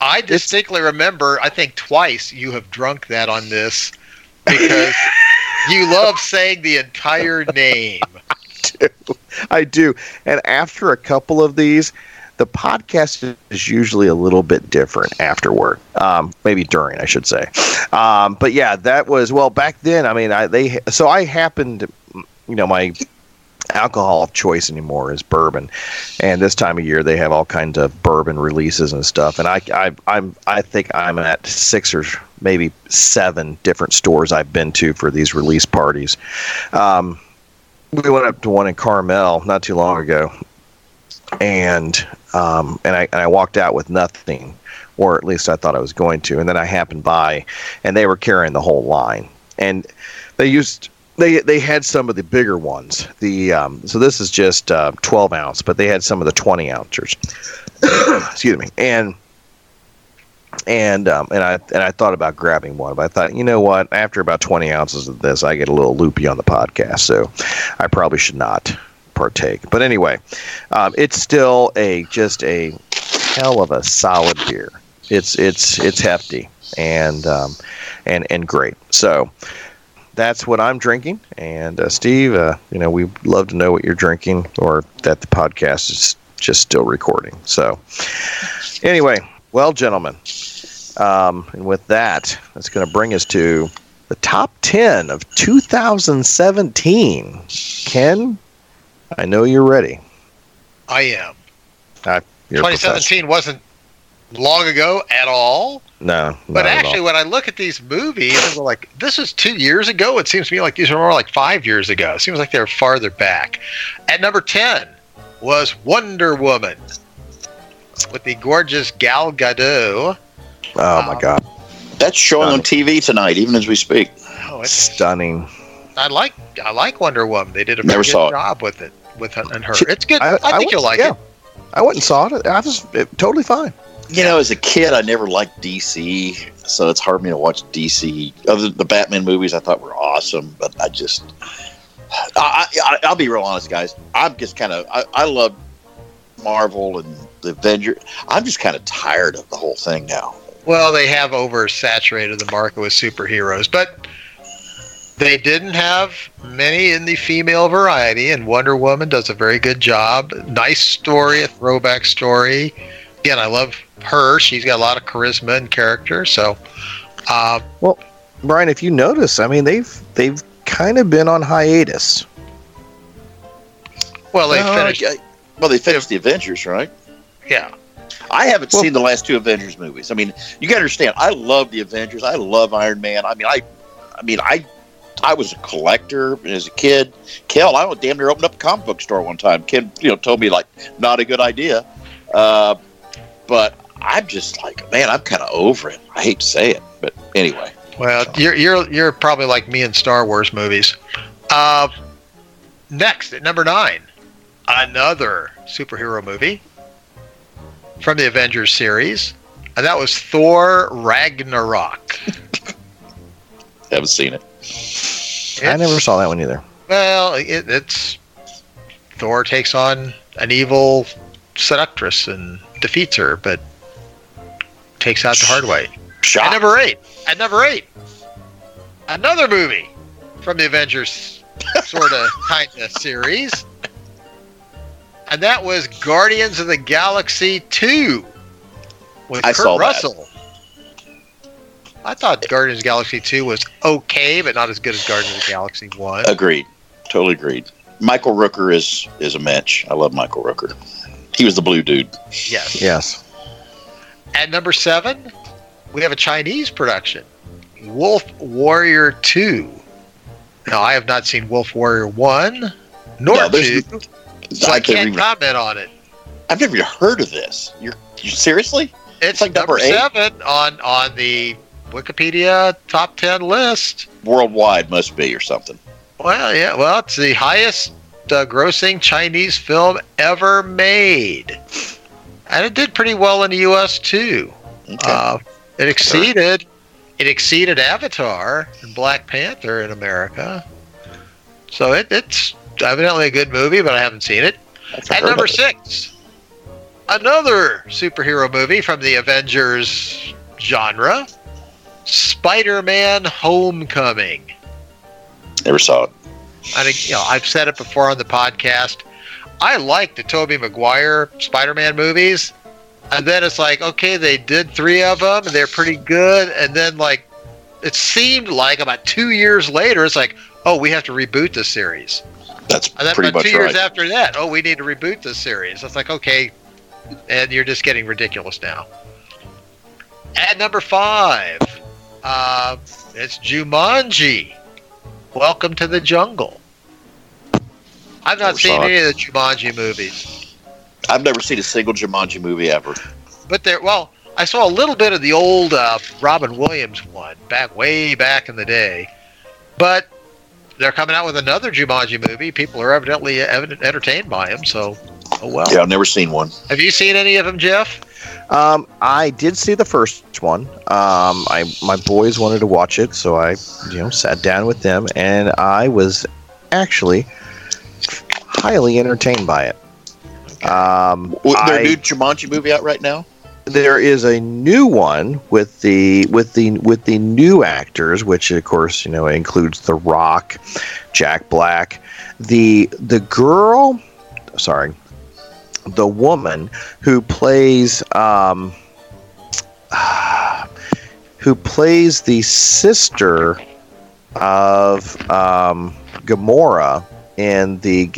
Speaker 2: I distinctly remember, I think twice you have drunk that on this because you love saying the entire name.
Speaker 1: I do. And after a couple of these, the podcast is usually a little bit different afterward. Um, maybe during, I should say. Um, but yeah, that was well back then. I mean, I they so I happened, you know, my alcohol of choice anymore is bourbon, and this time of year they have all kinds of bourbon releases and stuff. And I, I I'm I think I'm at six or maybe seven different stores I've been to for these release parties. Um, we went up to one in Carmel not too long ago, and um, and I and I walked out with nothing, or at least I thought I was going to. And then I happened by, and they were carrying the whole line, and they used they they had some of the bigger ones. The um, so this is just uh, 12 ounce, but they had some of the 20 ounces. Excuse me, and and um, and I and I thought about grabbing one, but I thought, you know what? After about 20 ounces of this, I get a little loopy on the podcast, so I probably should not partake. But anyway, um, it's still a just a hell of a solid beer. It's it's it's hefty and um, and and great. So that's what I'm drinking. And uh, Steve, uh, you know, we'd love to know what you're drinking, or that the podcast is just still recording. So anyway, well, gentlemen, um, and with that, that's going to bring us to the top 10 of 2017. Ken, I know you're ready.
Speaker 2: I am.
Speaker 1: You're
Speaker 2: 2017 wasn't long ago at all.
Speaker 1: Professional. No,
Speaker 2: But actually, when I look at these movies, and we're like, this is two years ago. It seems to me like these are more like five years ago. It seems like they're farther back. At number 10 was Wonder Woman with the gorgeous Gal Gadot.
Speaker 1: oh my um, God,
Speaker 3: That's showing on TV tonight, even as we speak.
Speaker 2: Oh, it's,
Speaker 1: stunning.
Speaker 2: I like I like Wonder Woman. They did a
Speaker 3: Never
Speaker 2: very
Speaker 3: saw
Speaker 2: good
Speaker 3: it.
Speaker 2: job with it with her and her. It's good.
Speaker 1: I-
Speaker 2: I,
Speaker 1: I
Speaker 2: think
Speaker 1: went-
Speaker 2: you'll like
Speaker 1: yeah.
Speaker 2: it.
Speaker 1: I went and saw it. I was it, totally fine.
Speaker 3: You know, as a kid, I never liked DC, so it's hard for me to watch DC. Other the Batman movies, I thought were awesome, but I just, I, I, I'll be real honest, guys. I'm just kind of, I, I love Marvel and the Avengers. I'm just kind of tired of the whole thing now.
Speaker 2: Well, they have oversaturated the market with superheroes, but they didn't have many in the female variety, and Wonder Woman does a very good job. Nice story, a throwback story. Again, I love her. She's got a lot of charisma and character. So, uh, well,
Speaker 1: Brian, if you notice, I mean they've they've kind of been on hiatus.
Speaker 2: well, they
Speaker 3: Uh,
Speaker 2: finished.
Speaker 3: I- well, they finished the Avengers, right?
Speaker 2: Yeah.
Speaker 3: I haven't
Speaker 1: Well-
Speaker 3: seen the last two Avengers movies. I mean, you got to understand. I love the Avengers. I love Iron Man. I mean, I, I mean, I, I was a collector as a kid. Kel, I went damn near opened up a comic book store one time. Ken, you know, told me like not a good idea, uh, but I'm just like, man, I'm kind of over it. I hate to say it, but anyway,
Speaker 2: Well, you're you're you're probably like me in Star Wars movies. Uh, next at number nine, another superhero movie from the Avengers series, and that was Thor Ragnarok.
Speaker 3: Haven't seen it.
Speaker 1: I never saw that one either.
Speaker 2: Well, it, it's Thor takes on an evil seductress and defeats her, but takes out the hard way.
Speaker 3: Shot.
Speaker 2: At number eight. At number eight. Another movie from the Avengers sort of kind of series. And that was Guardians of the Galaxy 2 with
Speaker 3: I
Speaker 2: Kurt
Speaker 3: saw that.
Speaker 2: Russell. I thought Guardians of the Galaxy 2 was okay, but not as good as Guardians of the Galaxy 1.
Speaker 3: Agreed. Totally agreed. Michael Rooker is is a match. I love Michael Rooker. He was the blue dude.
Speaker 2: Yes.
Speaker 1: Yes.
Speaker 2: At number seven, we have a Chinese production, Wolf Warrior 2. Now, I have not seen Wolf Warrior 1 nor
Speaker 3: No,
Speaker 2: 2, so I
Speaker 3: I've never
Speaker 2: can't
Speaker 3: even-
Speaker 2: comment on it.
Speaker 3: I've never heard of this. You're you seriously?
Speaker 2: It's
Speaker 3: like
Speaker 2: number,
Speaker 3: number eight?
Speaker 2: seven on, on the Wikipedia top 10 list.
Speaker 3: Worldwide must be or something.
Speaker 2: Well, yeah, well, it's the highest uh, grossing Chinese film ever made. And it did pretty well in the US too.
Speaker 3: Okay.
Speaker 2: Uh, it exceeded it exceeded Avatar and Black Panther in America. So it, it's evidently a good movie, but I haven't seen it. At number six, another superhero movie from the Avengers genre, Spider-Man: Homecoming.
Speaker 3: Never saw it.
Speaker 2: I think you know I've said it before on the podcast. I like the Tobey Maguire Spider-Man movies, and then it's like, okay, they did three of them, and they're pretty good, and then like, it seemed like about two years later, it's like, oh, we have to reboot the series,
Speaker 3: That's
Speaker 2: and then
Speaker 3: pretty
Speaker 2: about
Speaker 3: much
Speaker 2: two
Speaker 3: right.
Speaker 2: years after that, oh, we need to reboot the series. It's like, okay, and you're just getting ridiculous now. At number five, uh, it's Jumanji. Welcome to the jungle. I've not
Speaker 3: Never
Speaker 2: seen
Speaker 3: it.
Speaker 2: any of the Jumanji movies,
Speaker 3: I've never seen a single Jumanji movie ever.
Speaker 2: but there. Well, I saw a little bit of the old uh, Robin Williams one back way back in the day, but they're coming out with another Jumanji movie. People are evidently evident, entertained by him. So, oh well.
Speaker 3: Yeah, I've never seen one.
Speaker 2: Have you seen any of them, Jeff?
Speaker 1: Um, I did see the first one. Um, I my boys wanted to watch it, so I, you know, sat down with them, and I was actually highly entertained by it. Um,
Speaker 3: W- There a
Speaker 1: I-
Speaker 3: new Jumanji movie out right now?
Speaker 1: there is a new one with the with the with the new actors, which of course you know includes The Rock, Jack Black, the the girl, sorry, the woman who plays um, who plays the sister of um, Gamora in the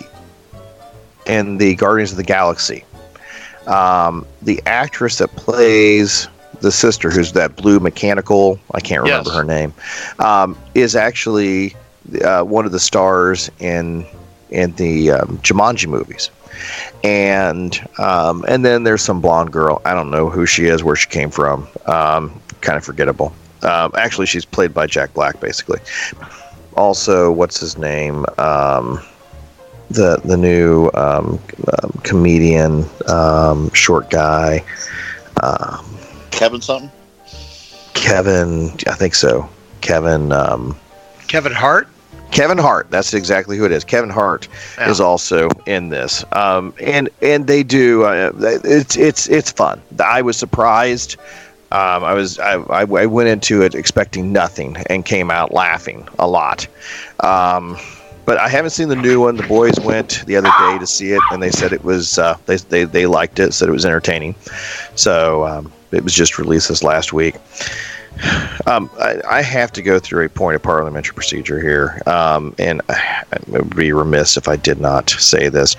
Speaker 1: in the Guardians of the Galaxy um, the actress that plays the sister, who's that blue mechanical, I can't remember
Speaker 2: Yes.
Speaker 1: her name, um, is actually uh, one of the stars in in the um, Jumanji movies. And um, and then there's some blonde girl. I don't know who she is, where she came from. Um, kind of forgettable. Um, actually, she's played by Jack Black, basically. Also, what's his name? Um, the the new um, um, comedian, um, short guy, um,
Speaker 3: Kevin something?
Speaker 1: Kevin. I think so. Kevin. Um,
Speaker 2: Kevin Hart.
Speaker 1: Kevin Hart. That's exactly who it is. Kevin Hart
Speaker 2: Yeah.
Speaker 1: is also in this, um, and and they do. Uh, it's it's it's fun. I was surprised. Um, I was I, I, I went into it expecting nothing and came out laughing a lot. Um, but I haven't seen the new one. The boys went the other day to see it, and they said it was uh, they, they they liked it. Said it was entertaining. So um, it was just released this last week. Um, I, I have to go through a point of parliamentary procedure here, um, and I would be remiss if I did not say this.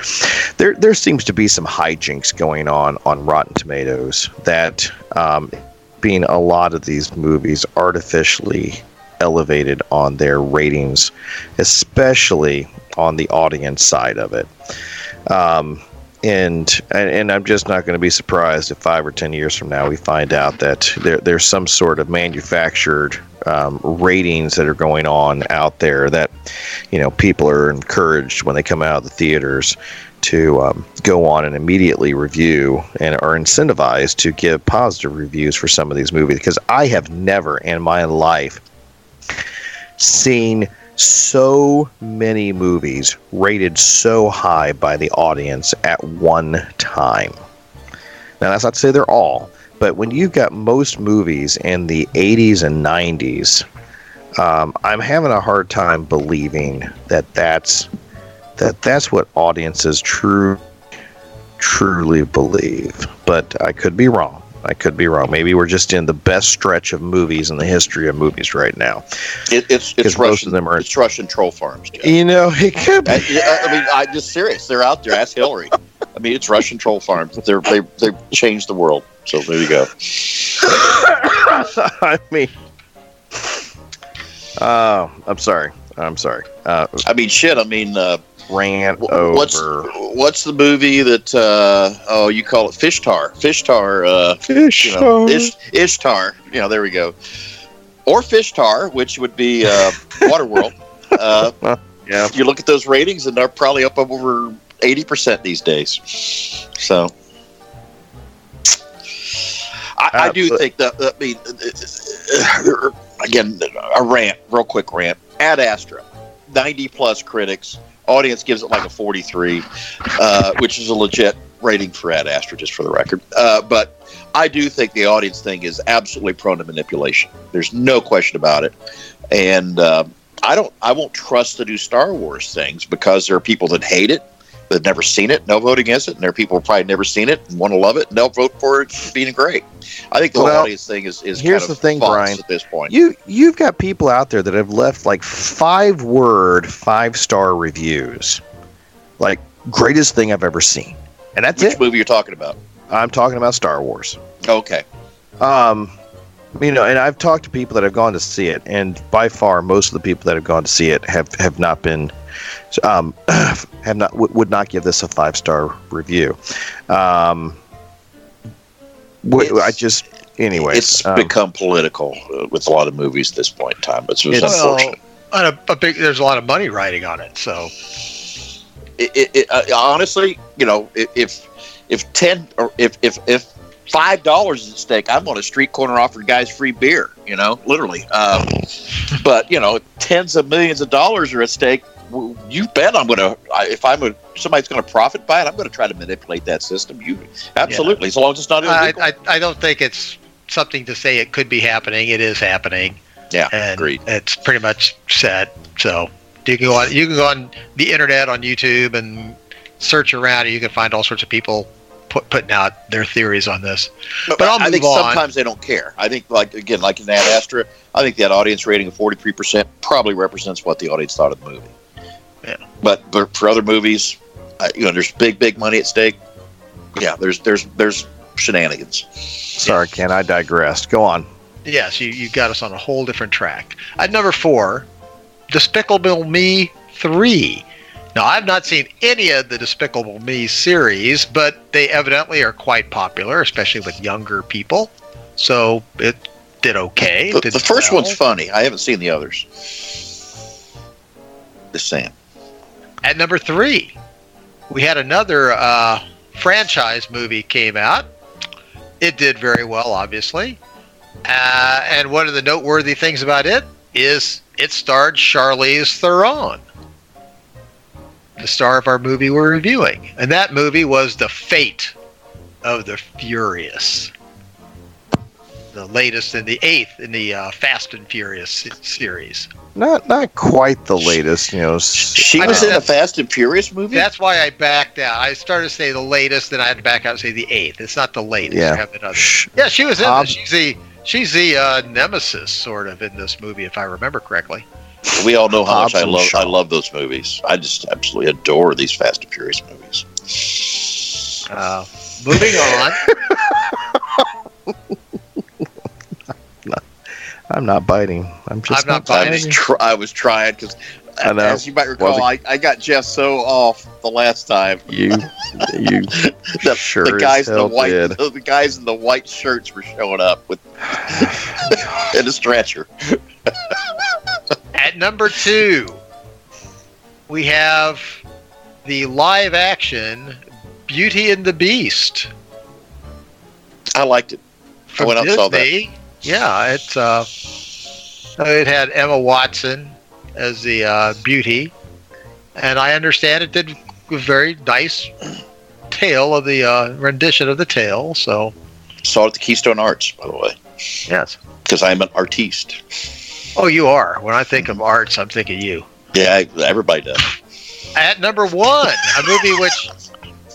Speaker 1: There, there seems to be some hijinks going on on Rotten Tomatoes that, um, being a lot of these movies artificially elevated on their ratings, especially on the audience side of it. Um, and, and I'm just not going to be surprised if five or ten years from now we find out that there, there's some sort of manufactured um, ratings that are going on out there that you know people are encouraged when they come out of the theaters to um, go on and immediately review and are incentivized to give positive reviews for some of these movies. Because I have never in my life seen so many movies rated so high by the audience at one time. Now, that's not to say they're all, but when you've got most movies in the 80s and 90s, um, I'm having a hard time believing that that's that that's what audiences true truly believe. But I could be wrong. I could be wrong. Maybe we're just in the best stretch of movies in the history of movies right now.
Speaker 3: It, it's it's
Speaker 1: most
Speaker 3: Russian.
Speaker 1: of them are-
Speaker 3: it's Russian troll farms. Jeff.
Speaker 1: You know, it could
Speaker 3: I,
Speaker 1: be.
Speaker 3: I mean, I'm just serious. They're out there. Ask Hillary. I mean, it's Russian troll farms. They're they they changed the world. So there you go.
Speaker 1: I mean, uh, I'm sorry. I'm sorry. Uh,
Speaker 3: I mean, shit. I mean, uh,
Speaker 1: rant
Speaker 3: wh-
Speaker 1: over.
Speaker 3: what's what's the movie that? Uh, oh, you call it Fishtar. Fishtar. Uh,
Speaker 1: fish?
Speaker 3: you know, Ish, Ishtar. You know, there we go. Or Fishtar, which would be uh, Waterworld. Uh,
Speaker 1: yeah.
Speaker 3: you look at those ratings, and they're probably up over eighty percent these days. So, I, I do think that. I mean, again, a rant, real quick rant. Ad Astra, ninety plus critics. Audience gives it like a forty-three, uh, which is a legit rating for Ad Astra, just for the record. Uh, but I do think the audience thing is absolutely prone to manipulation. There's no question about it, and. Uh, I don't. I won't trust the new Star Wars things because there are people that hate it, that've never seen it, they'll vote against it, and there are people who've probably never seen it and want to love it, and they'll vote for it being great. I think the whole audience thing is is
Speaker 1: here's
Speaker 3: kind
Speaker 1: the thing, Brian.
Speaker 3: At this point,
Speaker 1: You you've got people out there that have left like five word, five star reviews, like greatest thing I've ever seen, and that's
Speaker 3: which
Speaker 1: it.
Speaker 3: movie you're talking about?
Speaker 1: I'm talking about Star Wars.
Speaker 3: Okay,
Speaker 1: Um, you know, and I've talked to people that have gone to see it, and by far, most of the people that have gone to see it have have not been, um, have not would would not give this a five star review. Um, w-
Speaker 3: It's-
Speaker 1: I just anyway.
Speaker 3: it's
Speaker 1: um,
Speaker 3: become political uh, with a lot of movies at this point in time. It's, it's
Speaker 1: It's-
Speaker 3: unfortunate.
Speaker 2: Well, and a, a big, there's a lot of money riding on it. So
Speaker 3: it, it, it, uh, honestly, you know, if if, if ten or if if if five dollars at stake, I'm on a street corner offering guys free beer. You know, literally. Um, but you know, tens of millions of dollars are at stake. You bet I'm gonna. If I'm a somebody's gonna profit by it, I'm gonna try to manipulate that system. You absolutely, as long as it's not
Speaker 2: I,
Speaker 3: illegal.
Speaker 2: I, I don't think it's something to say it could be happening. It is happening.
Speaker 3: yeah,
Speaker 2: and
Speaker 3: agreed.
Speaker 2: it's pretty much set. So you can go on you can go on the internet on YouTube and search around, and you can find all sorts of people put, putting out their theories on this.
Speaker 3: But,
Speaker 2: But I'll
Speaker 3: I think
Speaker 2: on.
Speaker 3: sometimes they don't care. I think, like again, like in Ad Astra, I think that audience rating of forty three percent probably represents what the audience thought of the movie.
Speaker 2: Yeah.
Speaker 3: But, but for other movies, uh, you know, there's big, big money at stake. Yeah, there's there's there's shenanigans.
Speaker 1: sorry, Ken. I digressed. Go on.
Speaker 2: Yes, you, you got us on a whole different track. At number four, Despicable Me 3. Now, I've not seen any of the Despicable Me series, but they evidently are quite popular, especially with younger people. So it did okay.
Speaker 3: The,
Speaker 2: did
Speaker 3: the first
Speaker 2: well.
Speaker 3: one's funny. I haven't seen the others. Just saying.
Speaker 2: At number three, we had another uh, franchise movie came out. It did very well, obviously. Uh, and one of the noteworthy things about it is it starred Charlize Theron, the star of our movie we're reviewing. And that movie was The Fate of the Furious, the latest in the eighth in the uh, Fast and Furious series.
Speaker 1: Not not quite the latest, you know.
Speaker 3: She
Speaker 2: I
Speaker 3: was
Speaker 2: know.
Speaker 3: in a Fast and Furious movie.
Speaker 2: That's why I backed out. I started to say the latest, then I had to back out and say the eighth. It's not the latest.
Speaker 1: Yeah.
Speaker 2: Have.
Speaker 1: Shh.
Speaker 2: Yeah, she was in
Speaker 1: Um,
Speaker 2: this. She's the she's the uh, nemesis sort of in this movie, if I remember correctly.
Speaker 3: We all know how much I love.
Speaker 1: Shaw.
Speaker 3: I love those movies. I just absolutely adore these Fast and Furious movies.
Speaker 2: Uh, moving on.
Speaker 1: I'm not biting. I'm just
Speaker 2: I'm not
Speaker 3: I
Speaker 2: biting.
Speaker 3: was, tr- I was trying because, as you might recall, I, I got Jeff so off the last time.
Speaker 1: You, you
Speaker 3: The,
Speaker 1: sure
Speaker 3: the guys in the white,
Speaker 1: did.
Speaker 3: the guys in the white shirts were showing up with in a stretcher.
Speaker 2: At number two, we have the live action Beauty and the Beast.
Speaker 3: I liked it.
Speaker 2: from
Speaker 3: went out and saw
Speaker 2: Disney. Yeah, it's uh, it had Emma Watson as the uh, beauty, and I understand it did a very nice tale of the uh, rendition of the tale. So
Speaker 3: Saw it at the Keystone Arts, by the way,
Speaker 2: yes.
Speaker 3: because I'm an artiste.
Speaker 2: Oh, you are. When I think of arts, I'm thinking you.
Speaker 3: Yeah, everybody does.
Speaker 2: At number one, a movie which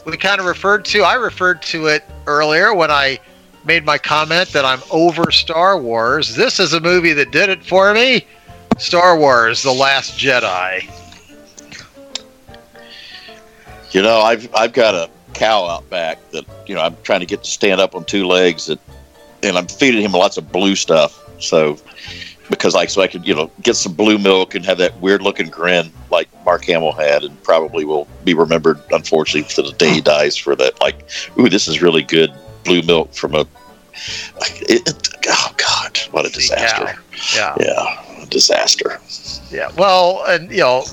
Speaker 2: we kind of referred to. I referred to it earlier when I made my comment that I'm over Star Wars. This is a movie that did it for me. Star Wars: The Last Jedi.
Speaker 3: You know, I've I've got a cow out back that you know I'm trying to get to stand up on two legs, that, and I'm feeding him lots of blue stuff. So because like so I could you know get some blue milk and have that weird looking grin like Mark Hamill had, and probably will be remembered unfortunately to the day he dies for that. Like, ooh, this is really good blue milk from a. It, it- oh God, what a disaster!
Speaker 2: Yeah.
Speaker 3: Yeah, a disaster.
Speaker 2: Yeah. Well, and you know,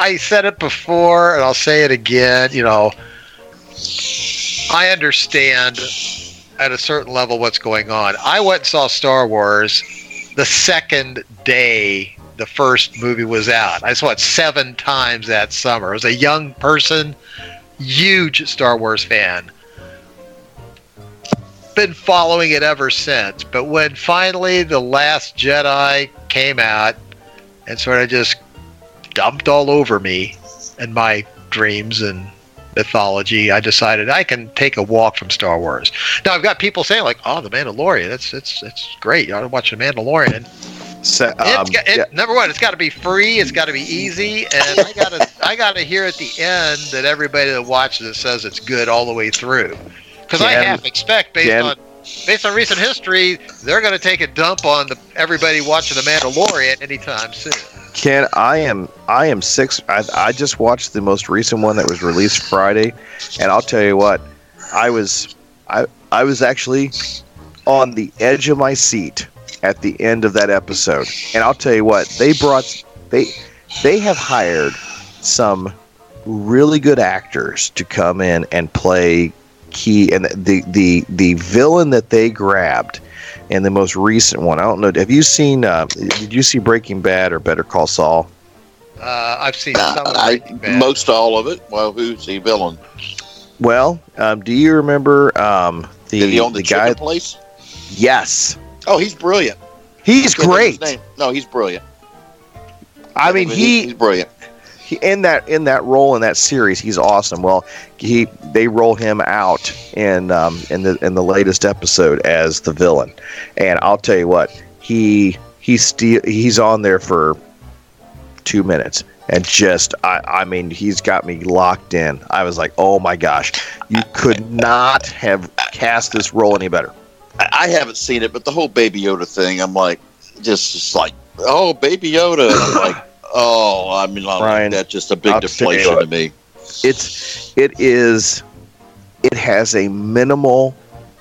Speaker 2: I said it before, and I'll say it again. You know, I understand at a certain level what's going on. I went and saw Star Wars the second day the first movie was out. I saw it seven times that summer. I was a young person, huge Star Wars fan. Been following it ever since. But when finally The Last Jedi came out and sort of just dumped all over me and my dreams and mythology, I decided I can take a walk from Star Wars. Now I've got people saying like, "Oh, the Mandalorian, that's it's it's great. You ought to watch the Mandalorian."
Speaker 1: So, um,
Speaker 2: it's got, it,
Speaker 1: yeah,
Speaker 2: Number one, it's got to be free. It's got to be easy, and I gotta I gotta hear at the end that everybody that watches it says it's good all the way through. Because I half expect based
Speaker 1: Jen-
Speaker 2: on based on recent history, they're going to take a dump on the everybody watching the Mandalorian anytime soon.
Speaker 1: Ken, I am I am six. I, I just watched the most recent one that was released Friday, and I'll tell you what, I was I I was actually on the edge of my seat at the end of that episode, and I'll tell you what they brought they they have hired some really good actors to come in and play key and the the the villain that they grabbed in the most recent one. I don't know. Have you seen? Uh, did you see Breaking Bad or Better Call Saul?
Speaker 2: Uh, I've seen some of
Speaker 3: I,
Speaker 2: Breaking Bad.
Speaker 3: most all of it. Well, who's the villain?
Speaker 1: Well, um, do you remember um, the
Speaker 3: Did he own the,
Speaker 1: the guy?
Speaker 3: place?
Speaker 1: Yes,
Speaker 3: Oh, he's brilliant.
Speaker 1: he's
Speaker 3: Can't think of his
Speaker 1: great.
Speaker 3: No, he's brilliant.
Speaker 1: I mean, he,
Speaker 3: he's brilliant.
Speaker 1: He in that in that role in that series, he's awesome. Well, he they roll him out in um, in the in the latest episode as the villain, and I'll tell you what, he he's still he's on there for two minutes. And just, I, I mean, he's got me locked in. I was like, oh my gosh, you could not have cast this role any better.
Speaker 3: I, haven't seen it, but the whole Baby Yoda thing, I'm like, just, just like, oh, Baby Yoda. Like, oh, I mean, like, that's just a big
Speaker 1: I'll tell you
Speaker 3: deflation to me.
Speaker 1: it's it is it has a minimal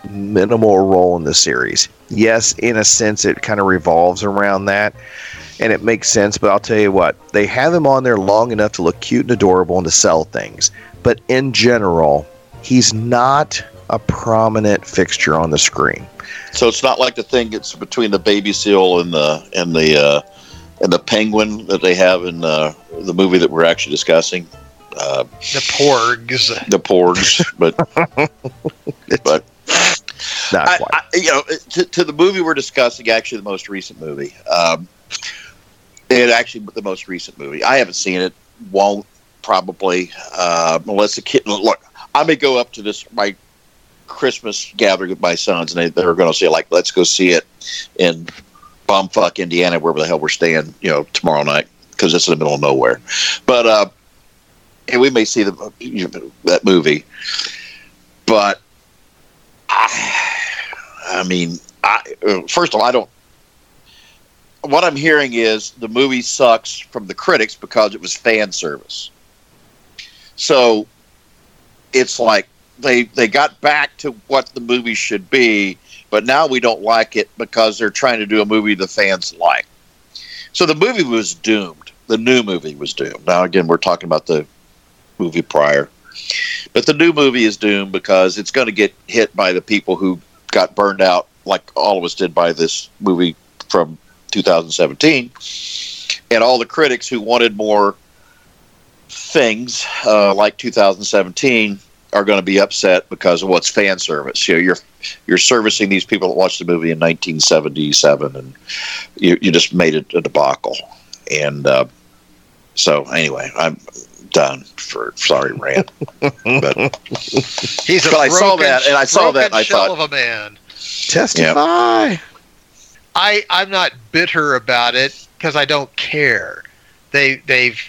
Speaker 1: minimal role in the series. Yes in a sense it kind of revolves around that and it makes sense but i'll tell you what they have him on there long enough to look cute and adorable and to sell things. But in general he's not a prominent fixture on the screen.
Speaker 3: So it's not like the thing that's between the baby seal and the and the uh, and the penguin that they have in uh, the movie that we're actually discussing, uh,
Speaker 2: the Porgs.
Speaker 3: the Porgs. But but
Speaker 1: not
Speaker 3: I,
Speaker 1: quite
Speaker 3: I, you know, to, to the movie we're discussing, actually the most recent movie. Um, it actually the most recent movie. I haven't seen it. Won't probably uh, unless the kid. Look, I may go up to this my Christmas gathering with my sons, and they, they're going to say like, "Let's go see it in bumfuck Indiana, wherever the hell we're staying, you know, tomorrow night because it's in the middle of nowhere." But uh, and we may see the you know, that movie, but I, I mean, I uh, first of all, I don't. What I'm hearing is the movie sucks from the critics because it was fan service. So it's like they they got back to what the movie should be, but now we don't like it because they're trying to do a movie the fans like. So the movie was doomed. The new movie was doomed. Now again, we're talking about the movie prior, but the new movie is doomed because it's going to get hit by the people who got burned out, like all of us did by this movie from 2017, and all the critics who wanted more things uh, like 2017 are going to be upset because of what's fan service. You know, you're you're servicing these people that watched the movie in 1977, and you, you just made it a debacle. And uh, so, anyway, I'm done for sorry rant. but
Speaker 2: He's a
Speaker 3: But I saw
Speaker 2: broken-
Speaker 3: that, and I saw that, and I
Speaker 2: shell
Speaker 3: thought-
Speaker 2: of a man.
Speaker 1: Testify.
Speaker 2: I I'm not bitter about it because I don't care. They they've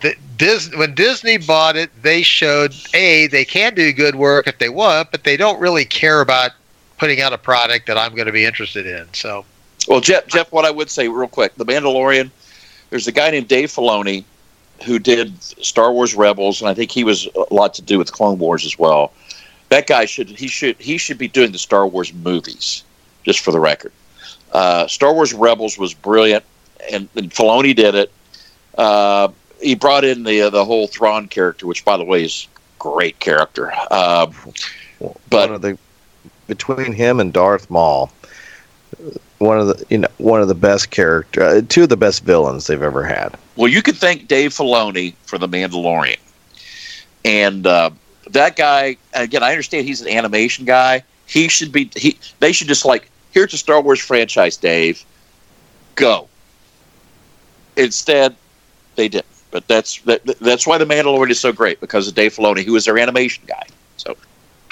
Speaker 2: the, Dis, when Disney bought it, they showed a they can do good work if they want, but they don't really care about putting out a product that I'm going to be interested in. So
Speaker 3: Well, Jeff, Jeff, what I would say real quick, The Mandalorian. There's a guy named Dave Filoni who did Star Wars Rebels, and I think he was a lot to do with Clone Wars as well. That guy should he should he should be doing the Star Wars movies, just for the record. Uh, Star Wars Rebels was brilliant, and, and Filoni did it. Uh, he brought in the uh, the whole Thrawn character, which by the way is great character. Uh, But-
Speaker 1: one of the between him and Darth Maul, one of the you know one of the best character, uh, two of the best villains they've ever had.
Speaker 3: Well, you could thank Dave Filoni for The Mandalorian. And uh, that guy, again, I understand he's an animation guy. He should be, he, they should just like, here's a Star Wars franchise, Dave. Go. Instead, they didn't. But that's that, that's why The Mandalorian is so great because of Dave Filoni, who is their animation guy. So,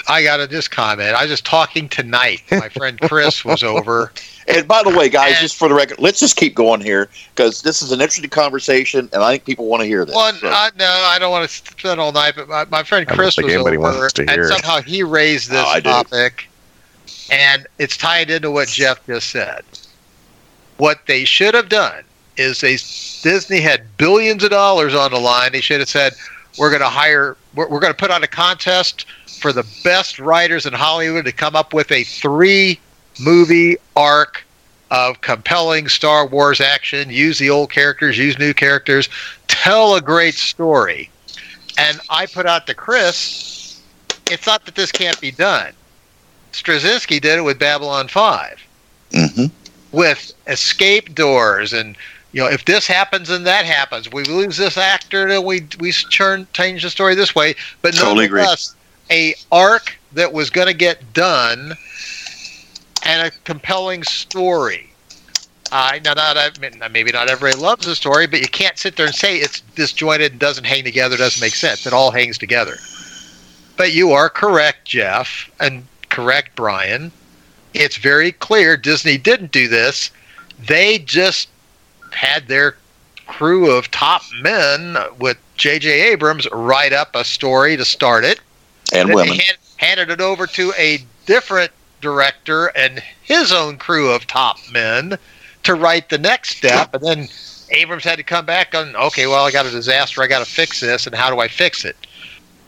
Speaker 2: I got to just comment. I was just talking tonight. My friend Chris was over.
Speaker 3: and by the way, guys,
Speaker 2: And-
Speaker 3: just for the record, let's just keep going here because this is an interesting conversation, and I think people want to hear this.
Speaker 2: Well,
Speaker 3: So-
Speaker 2: uh, no, I don't want to spend all night, but my, my friend Chris was over,
Speaker 1: wants to
Speaker 2: and
Speaker 1: it.
Speaker 2: somehow he raised this
Speaker 3: Oh,
Speaker 2: topic, and it's tied into what Jeff just said. What they should have done is they Disney had billions of dollars on the line. They should have said, "We're going to hire, we're, we're going to put on a contest for the best writers in Hollywood to come up with a three movie arc." Of compelling Star Wars action, use the old characters, use new characters, tell a great story. And I put out to Chris, it's not that this can't be done. Straczynski did it with Babylon 5,
Speaker 3: Mhm.
Speaker 2: with escape doors and you know, if this happens and that happens, we lose this actor, and we we turn change the story this way. But
Speaker 3: Totally agree.
Speaker 2: a arc that was going to get done and a compelling story. I now not I mean, maybe not everybody loves the story, but you can't sit there and say it's disjointed and doesn't hang together, doesn't make sense. It all hangs together. But you are correct, Jeff, and correct, Brian. It's very clear Disney didn't do this. They just had their crew of top men with J.J. Abrams write up a story to start it.
Speaker 3: and women.
Speaker 2: Hand, handed it over to a different director and his own crew of top men to write the next step. And then Abrams had to come back on, okay, well, I got a disaster. I got to fix this. And how do I fix it?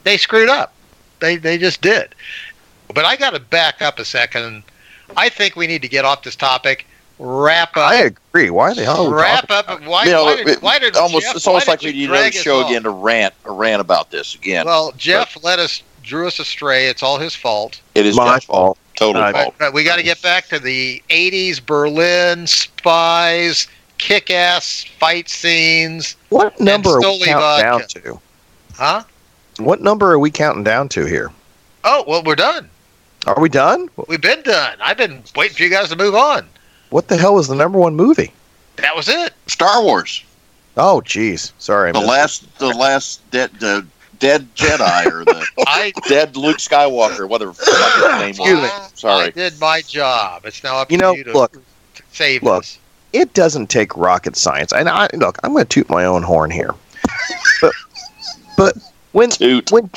Speaker 2: They screwed up. They, they just did. But I got to back up a second. I think we need to get off this topic, wrap up.
Speaker 1: I agree. Why the hell? Are we
Speaker 2: wrap
Speaker 1: talking
Speaker 2: up. Why,
Speaker 3: you know,
Speaker 2: why did,
Speaker 3: it-
Speaker 2: why did
Speaker 3: almost
Speaker 2: Jeff,
Speaker 3: it's almost
Speaker 2: why
Speaker 3: like we need another show
Speaker 2: off?
Speaker 3: again to rant a rant about this again.
Speaker 2: Well, Jeff let us drew us astray. It's all his fault.
Speaker 3: it is
Speaker 1: my
Speaker 3: Jeff's fault. Total
Speaker 1: My
Speaker 3: fault.
Speaker 2: But, but we got to get back to the '80s Berlin spies, kick-ass fight scenes,
Speaker 1: What number are we
Speaker 2: Stoli
Speaker 1: counting down to?
Speaker 2: huh?
Speaker 1: What number are we counting down to here?
Speaker 2: Oh well, we're done.
Speaker 1: Are we done?
Speaker 2: We've been done. I've been waiting for you guys to move on.
Speaker 1: What the hell was the number one movie?
Speaker 2: That was it.
Speaker 3: Star Wars,
Speaker 1: Oh, jeez. Sorry.
Speaker 3: The
Speaker 1: missed
Speaker 3: last, the last dead, the dead Jedi or the
Speaker 2: I
Speaker 3: dead Luke Skywalker, whatever the his name
Speaker 1: Excuse
Speaker 3: was.
Speaker 1: me.
Speaker 2: Ah, I
Speaker 3: Sorry.
Speaker 2: did my job. It's now up
Speaker 1: You
Speaker 2: to
Speaker 1: know,
Speaker 2: you to
Speaker 1: look,
Speaker 2: to save
Speaker 1: look.
Speaker 2: this.
Speaker 1: it doesn't take rocket science. And I look, I'm going to toot my own horn here. but but when
Speaker 3: Toot.
Speaker 1: when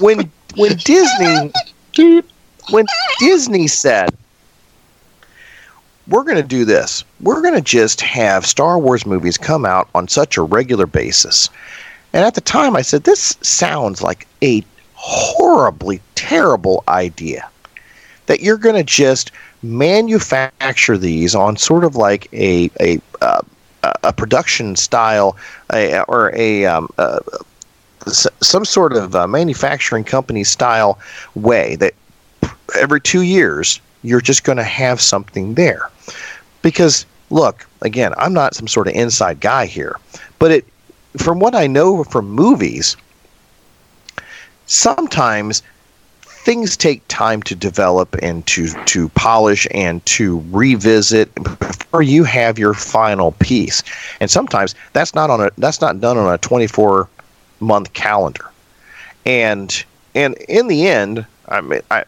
Speaker 1: when when Disney when Disney said we're going to do this. We're going to just have Star Wars movies come out on such a regular basis. And at the time I said this sounds like a horribly terrible idea. That you're going to just manufacture these on sort of like a a uh, a, production style or a um, uh, some sort of uh, manufacturing company style way that every two years you're just going to have something there. Because look again i'm not some sort of inside guy here but it from what i know from movies sometimes things take time to develop and to to polish and to revisit before you have your final piece. And sometimes that's not on a that's not done on a 24 month calendar. And and in the end i mean i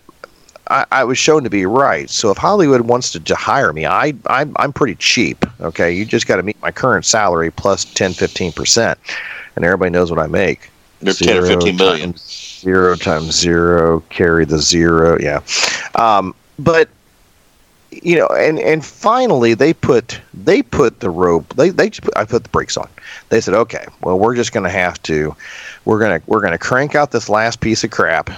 Speaker 1: I, I was shown to be right. So if Hollywood wants to, to hire me, I, I I'm pretty cheap. Okay, you just got to meet my current salary plus 10, 15 percent, and everybody knows what I make.
Speaker 3: They're ten or fifteen million.
Speaker 1: Times zero times zero, carry the zero. Yeah, um, but you know, and and finally they put they put the rope. They they just put, I put the brakes on. They said, okay, well we're just going to have to, we're gonna we're gonna crank out this last piece of crap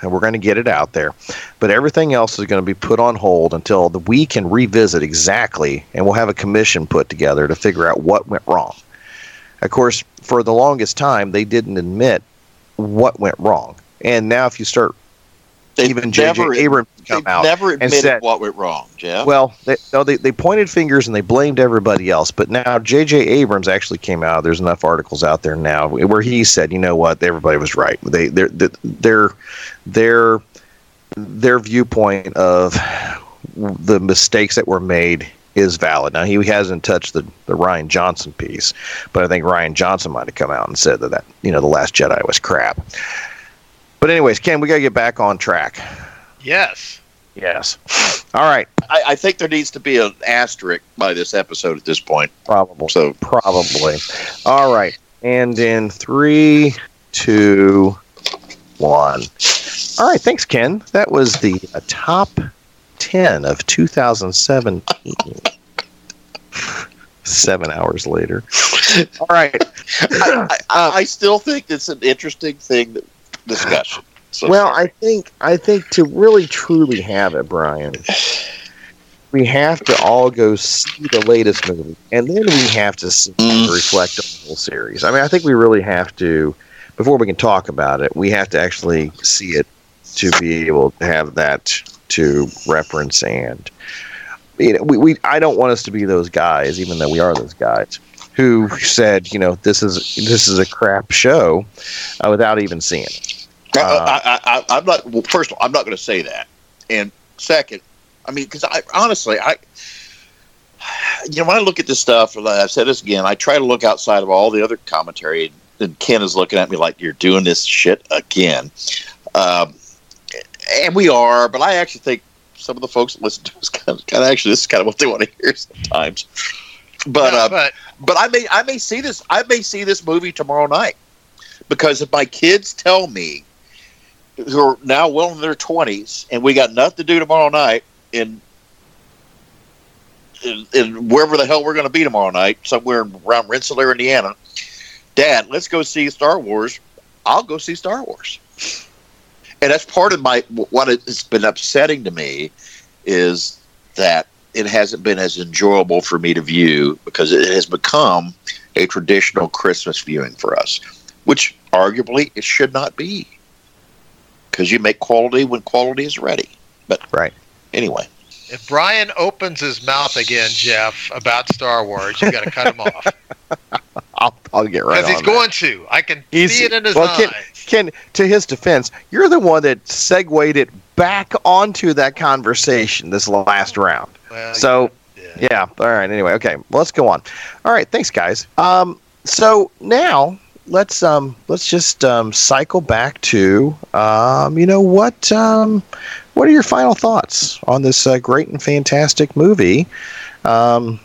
Speaker 1: and we're going to get it out there. But everything else is going to be put on hold until the, we can revisit exactly, and we'll have a commission put together to figure out what went wrong. Of course, for the longest time, they didn't admit what went wrong. And now, if you start,
Speaker 3: They
Speaker 1: even J.J. Abrams come out.
Speaker 3: never admitted
Speaker 1: said-
Speaker 3: what went wrong, Jeff.
Speaker 1: Well, they, no, they, they pointed fingers and they blamed everybody else. But now J.J. Abrams actually came out. There's enough articles out there now where he said, you know what, everybody was right. They their their their their viewpoint of the mistakes that were made is valid. Now he hasn't touched the, the Rian Johnson piece, but I think Rian Johnson might have come out and said that that you know the Last Jedi was crap. But anyways, Ken, we got to get back on track.
Speaker 2: Yes.
Speaker 1: Yes. All right.
Speaker 3: I, I think there needs to be an asterisk by this episode at this point.
Speaker 1: Probably.
Speaker 3: So
Speaker 1: Probably. All right. And in three, two, one. All right. Thanks, Ken. That was the uh, top 10 of 2017. Seven hours later. All right.
Speaker 3: I, I, I still think it's an interesting thing that discussion. So
Speaker 1: well, I think I think to really truly have it, Brian, we have to all go see the latest movie, and then we have to see,
Speaker 3: Mm.
Speaker 1: reflect on the whole series. I mean, I think we really have to before we can talk about it. We have to actually see it to be able to have that to reference and you know, we, we I don't want us to be those guys, even though we are those guys who said, you know, this is this is a crap show uh, without even seeing it.
Speaker 3: I,
Speaker 1: Uh,
Speaker 3: I, I, I'm not. Well, first of all, I'm not going to say that. And second, I mean, because I honestly, I, you know, when I look at this stuff, and I've said this again, I try to look outside of all the other commentary. And Ken is looking at me like you're doing this shit again, um, and we are. But I actually think some of the folks that listen to us kind of, kind of actually this is kind of what they want to hear sometimes. But
Speaker 2: No,
Speaker 3: uh,
Speaker 2: but
Speaker 3: but I may I may see this I may see this movie tomorrow night because if my kids tell me who are now well in their twenties and we got nothing to do tomorrow night in in, in wherever the hell we're going to be tomorrow night somewhere around Rensselaer, Indiana. Dad, let's go see Star Wars. I'll go see Star Wars. And that's part of my what has been upsetting to me is that it hasn't been as enjoyable for me to view because it has become a traditional Christmas viewing for us, which arguably it should not be because you make quality when quality is ready. But
Speaker 1: Right.
Speaker 3: anyway,
Speaker 2: if Brian opens his mouth again, Jeff, about Star Wars, you've got to cut him off
Speaker 1: I'll, I'll get right
Speaker 2: because he's
Speaker 1: that.
Speaker 2: going to. I can
Speaker 1: He's-
Speaker 2: see it in his
Speaker 1: well,
Speaker 2: eyes.
Speaker 1: Ken, to his defense, you're the one that segued it back onto that conversation this last round.
Speaker 2: Well,
Speaker 1: So,
Speaker 2: yeah.
Speaker 1: yeah. All right. Anyway, okay. Well, let's go on. All right. Thanks, guys. Um, so now let's um let's just um cycle back to um you know what um what are your final thoughts on this uh, great and fantastic movie um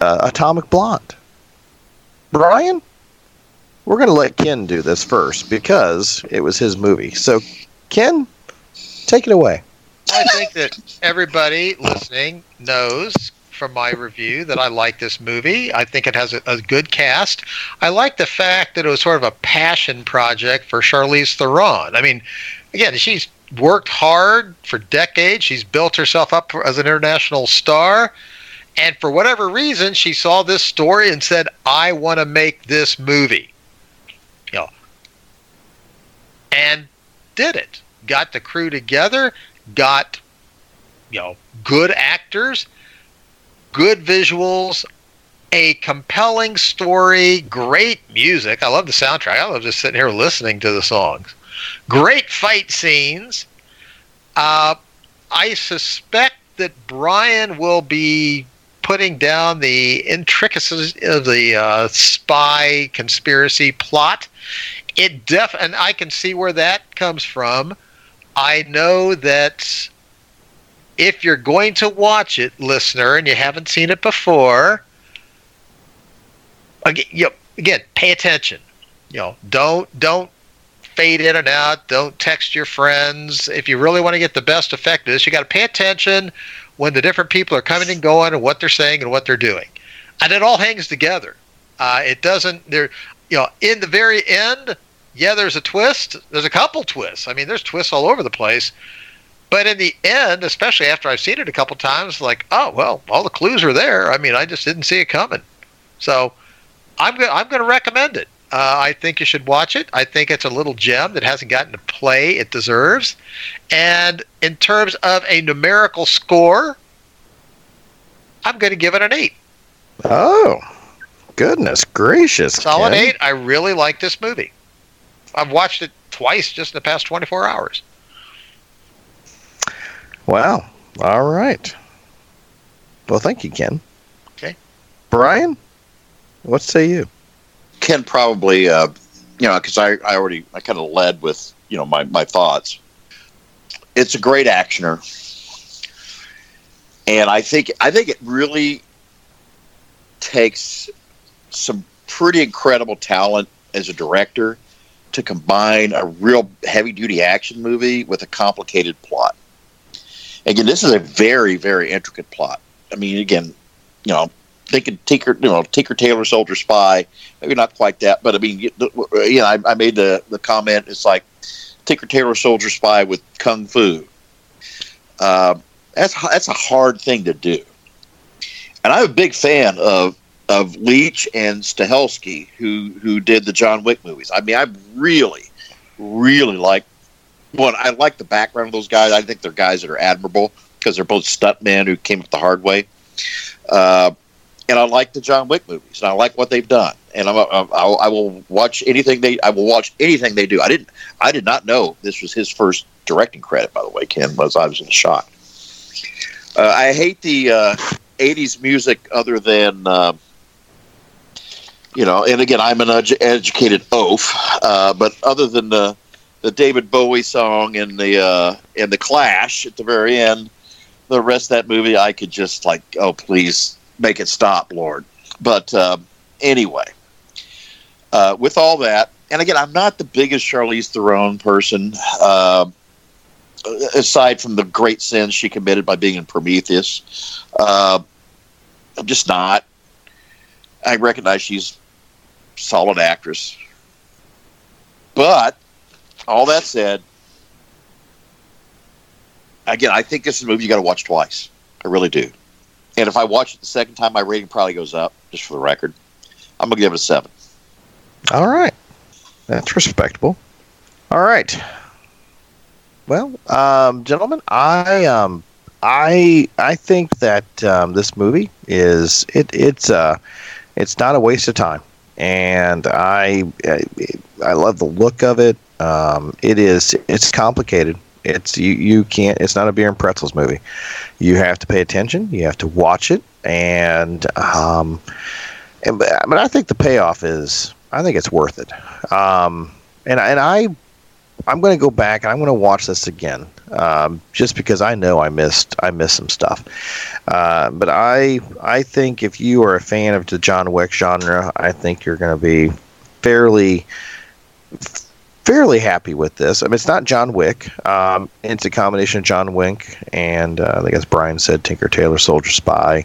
Speaker 1: uh, Atomic Blonde? Brian? We're going to let Ken do this first because it was his movie. So Ken take it away.
Speaker 2: I think that everybody listening knows from my review that I like this movie. I think it has a, a good cast. I like the fact that it was sort of a passion project for Charlize Theron. I mean, again, she's worked hard for decades. She's built herself up as an international star. And for whatever reason, she saw this story and said, I want to make this movie. You know, and did it. Got the crew together, got, you know, good actors, good visuals, a compelling story, great music. I love the soundtrack. I love just sitting here listening to the songs. Great fight scenes. Uh, I suspect that Brian will be putting down the intricacies of the uh, spy conspiracy plot. It def and I can see where that comes from. I know that if you're going to watch it, listener, and you haven't seen it before, again, you know, again, pay attention. You know, don't don't fade in and out. Don't text your friends. If you really want to get the best effect of this, you got to pay attention when the different people are coming and going and what they're saying and what they're doing, and it all hangs together. Uh, it doesn't. There, you know, in the very end, yeah, there's a twist. There's a couple twists. I mean, there's twists all over the place. But in the end, especially after I've seen it a couple times, like, oh well, all the clues are there. I mean, I just didn't see it coming. So I'm go- I'm going to recommend it. Uh, I think you should watch it. I think it's a little gem that hasn't gotten to play it deserves. And in terms of a numerical score, I'm going to give it an eight.
Speaker 1: Oh, goodness gracious!
Speaker 2: Solid
Speaker 1: Ken.
Speaker 2: eight. I really like this movie. I've watched it twice just in the past 24 hours.
Speaker 1: Wow. All right. Well, thank you, Ken.
Speaker 2: Okay.
Speaker 1: Brian, what say you?
Speaker 3: Ken probably, uh, you know, because I, I already I kind of led with you know my my thoughts. It's a great actioner, and I think I think it really takes some pretty incredible talent as a director to combine a real heavy duty action movie with a complicated plot. Again, this is a very very intricate plot. I mean, again, you know, thinking Tinker, you know, Tinker Tailor Soldier Spy, maybe not quite that, but I mean, you know, I, I made the the comment. It's like Tinker Tailor Soldier Spy with kung fu. Uh, that's that's a hard thing to do, and I'm a big fan of of Leitch and Stahelski, who who did the John Wick movies. I mean, I really, really like. One, I like the background of those guys. I think they're guys that are admirable because they're both stuntmen who came up the hard way. Uh, and I like the John Wick movies, and I like what they've done, and I'm, I'm, I will watch anything they. I will watch anything they do. I didn't. I did not know this was his first directing credit. By the way, Ken was. I was in shock. Uh, I hate the uh, '80s music, other than uh, you know. And again, I'm an edu- educated oaf, uh, but other than the the David Bowie song and the uh, and the Clash at the very end, the rest of that movie, I could just like, oh please make it stop, Lord. But uh, anyway, uh, with all that, and again, I'm not the biggest Charlize Theron person, uh, aside from the great sins she committed by being in Prometheus. Uh, I'm just not. I recognize she's solid actress, but all that said, again, I think this is a movie you got to watch twice. I really do. And if I watch it the second time, my rating probably goes up, just for the record. I'm to give it a seven.
Speaker 1: All right. That's respectable. All right. Well, um, gentlemen, I um, I I think that um, this movie is it it's uh it's not a waste of time, and I I, I love the look of it. Um, it is it's complicated. It's you you can't. It's not a beer and pretzels movie. You have to pay attention. You have to watch it, and um, and but I think the payoff is I think it's worth it. Um, and and I I'm going to go back and I'm going to watch this again, um, just because I know I missed I missed some stuff. Uh, but I I think if you are a fan of the John Wick genre, I think you're going to be fairly fairly happy with this. I mean, it's not John Wick. Um, it's a combination of John Wick and uh, I guess Brian said Tinker Tailor Soldier Spy,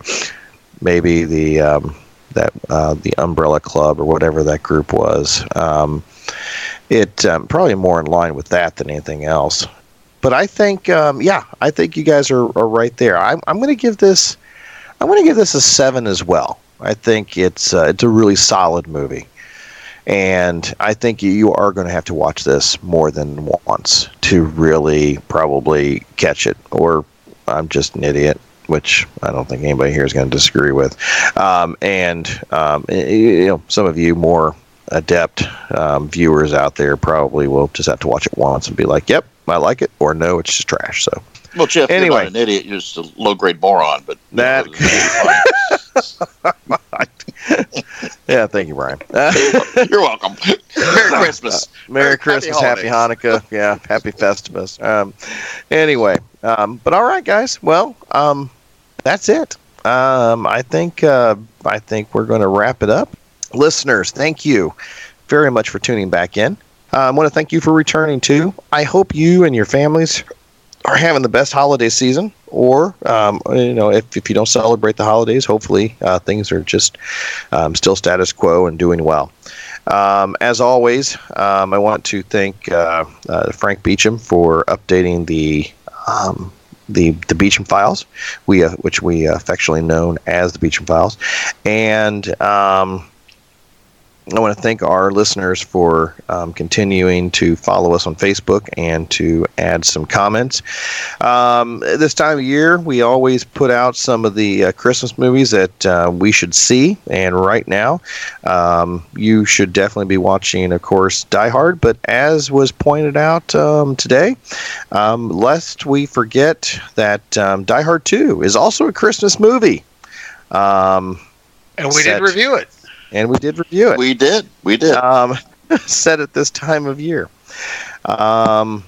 Speaker 1: maybe the um, that uh, the Umbrella Club or whatever that group was. Um, it um, probably more in line with that than anything else. But I think, um, yeah, I think you guys are, are right there. I'm, I'm going to give this. I'm going to give this a seven as well. I think it's uh, it's a really solid movie, and I think you are going to have to watch this more than once to really probably catch it. Or I'm just an idiot, which I don't think anybody here is going to disagree with. Um, and um, you know, some of you more adept um, viewers out there probably will just have to watch it once and be like, "Yep, I like it," or "No, it's just trash." So
Speaker 3: Well, Jeff,
Speaker 1: Anyway.
Speaker 3: you're not an idiot. You're just a low grade moron. But
Speaker 1: That- yeah, thank you, Brian.
Speaker 3: you're welcome. Merry Christmas.
Speaker 1: Merry
Speaker 3: Happy
Speaker 1: Christmas, Happy, Hanukkah, yeah, Happy Festivus. Um, anyway, um, but all right, guys. Well, um, that's it. Um, I think uh, I think we're going to wrap it up. Listeners, thank you very much for tuning back in. Uh, I want to thank you for returning too. I hope you and your families are having the best holiday season. Or, um, you know, if, if you don't celebrate the holidays, hopefully uh, things are just um, still status quo and doing well. Um, as always, um, I want to thank uh, uh, Frank Beecham for updating the um, the the Beecham Files, we uh, which we affectionately known as the Beecham Files, and um, I want to thank our listeners for um, continuing to follow us on Facebook and to add some comments. Um, this time of year, we always put out some of the uh, Christmas movies that uh, we should see, and right now, um, you should definitely be watching, of course, Die Hard. But as was pointed out um, today, um, lest we forget that um, Die Hard 2 is also a Christmas movie. Um,
Speaker 2: And we
Speaker 1: Set.
Speaker 2: did review it.
Speaker 1: And we did review it
Speaker 3: We did. We did.
Speaker 1: um, set at this time of year. Um,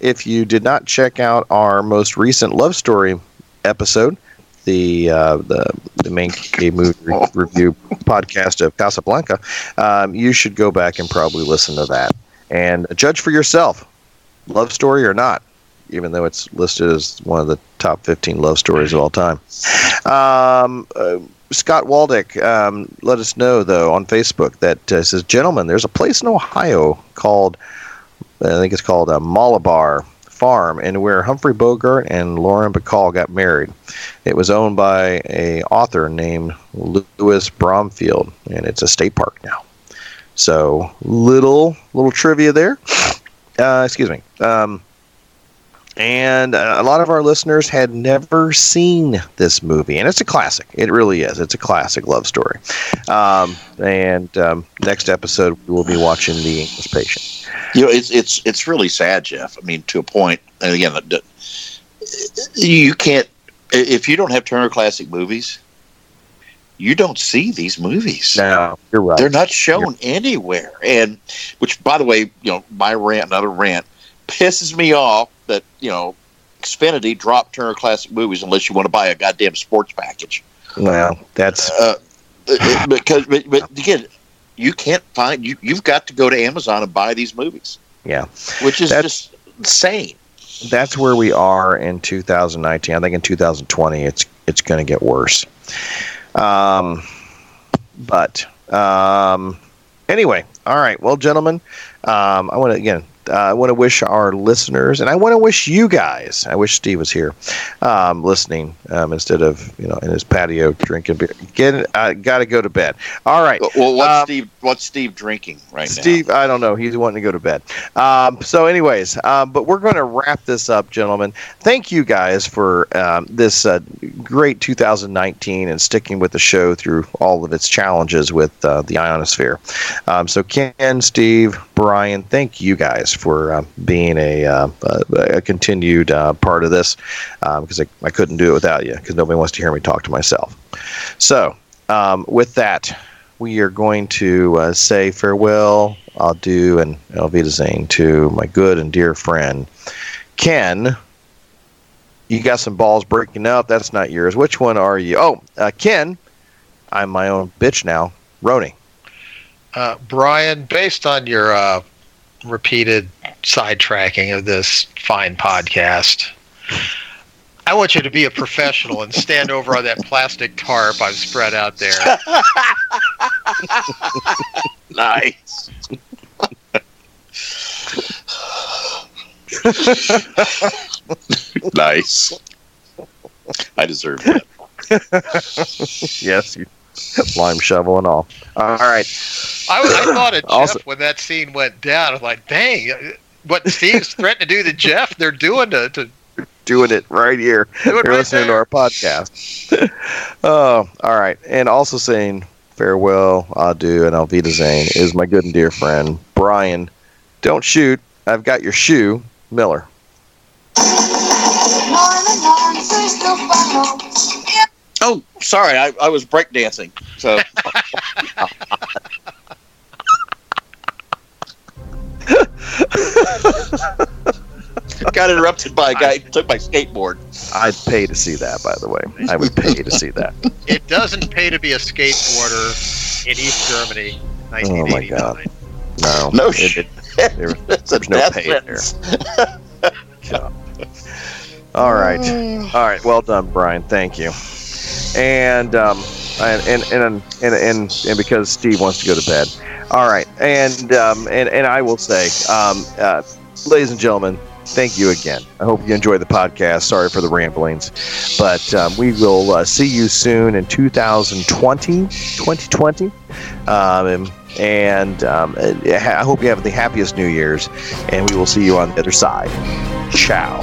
Speaker 1: if you did not check out our most recent love story episode, the uh, the the main movie re- review podcast of Casablanca, um, you should go back and probably listen to that and judge for yourself, love story or not. Even though it's listed as one of the top 15 love stories of all time. Um, uh, Scott Waldick um, let us know though on Facebook that uh, says, "Gentlemen, there's a place in Ohio called I think it's called uh, Malabar Farm, and where Humphrey Bogart and Lauren Bacall got married. It was owned by a author named Louis Bromfield, and it's a state park now. So little little trivia there. Uh, excuse me. Um, and uh, a lot of our listeners had never seen this movie, and it's a classic. It really is. It's a classic love story. Um, and um, next episode, we will be watching The English Patient.
Speaker 3: You know, it's it's it's really sad, Jeff. I mean, to a point. And again, you can't if you don't have Turner Classic Movies, you don't see these movies.
Speaker 1: No, you're right.
Speaker 3: They're not shown anywhere. And which, by the way, you know, my rant, another rant, pisses me off that you know, Xfinity dropped Turner Classic Movies unless you want to buy a goddamn sports package.
Speaker 1: Well, that's
Speaker 3: Uh, because, but, but again, you can't find you. You've got to go to Amazon and buy these movies.
Speaker 1: Yeah.
Speaker 3: which is
Speaker 1: That's-
Speaker 3: just insane.
Speaker 1: that's where we are in 2019. I think in 2020, it's it's going to get worse. Um, but um, anyway, all right. Well, gentlemen, um, I want to again. Uh, I want to wish our listeners, and I want to wish you guys. I wish Steve was here, um, listening um, instead of you know in his patio drinking beer. Get, I got to go to bed. All right.
Speaker 3: Well, what's
Speaker 1: Um,
Speaker 3: Steve? What's Steve drinking right now?
Speaker 1: Steve, I don't know. He's wanting to go to bed. Um, so, anyways, um, but we're going to wrap this up, gentlemen. Thank you guys for um, this uh, great 2019 and sticking with the show through all of its challenges with uh, the ionosphere. Um, so, Ken, Steve, Brian, thank you guys for uh, being a, uh, a, continued uh, part of this because I, I couldn't do it without you because nobody wants to hear me talk to myself. So, um, with that, we are going to uh, say farewell, adieu, and Auf Wiedersehen to my good and dear friend, Ken. You got some balls breaking up. That's not yours. Which one are you? Oh, uh, Ken. I'm my own bitch now. Roni.
Speaker 2: Uh, Brian, based on your uh, repeated sidetracking of this fine podcast, I want you to be a professional and stand over on that plastic tarp I've spread out there.
Speaker 3: Nice. nice. I deserve that.
Speaker 1: yes, you lime shovel and all. All right.
Speaker 2: I, I thought of Jeff
Speaker 1: Also-
Speaker 2: when that scene went down. I was like, dang, what Steve's threatening to do to Jeff, they're doing to, to
Speaker 1: Doing it right here.
Speaker 2: do it
Speaker 1: You're
Speaker 2: right
Speaker 1: listening to our podcast. oh, all right. And also saying farewell, adieu, and Auf Wiedersehen is my good and dear friend, Brian. Don't shoot. I've got your shoe, Miller.
Speaker 3: Oh, sorry, I, I was breakdancing. So got interrupted by a guy who took my skateboard.
Speaker 1: I'd pay to see that, by the way. I would pay to see that.
Speaker 2: It doesn't pay to be a skateboarder in East Germany,
Speaker 1: Oh, my God.
Speaker 2: 1989.
Speaker 1: No.
Speaker 3: No
Speaker 1: it-
Speaker 3: shit.
Speaker 1: it- there- There's no
Speaker 3: death
Speaker 1: pay there. all right. All right. Well done, Brian. Thank you. And um, and and and and and, because Steve wants to go to bed. All right. And um, and and I will say, um, uh, ladies and gentlemen, thank you again. I hope you enjoyed the podcast. Sorry for the ramblings, but um, we will uh, see you soon in 2020, 2020. Um, and and um, I hope you have the happiest New Year's, and we will see you on the other side. Ciao.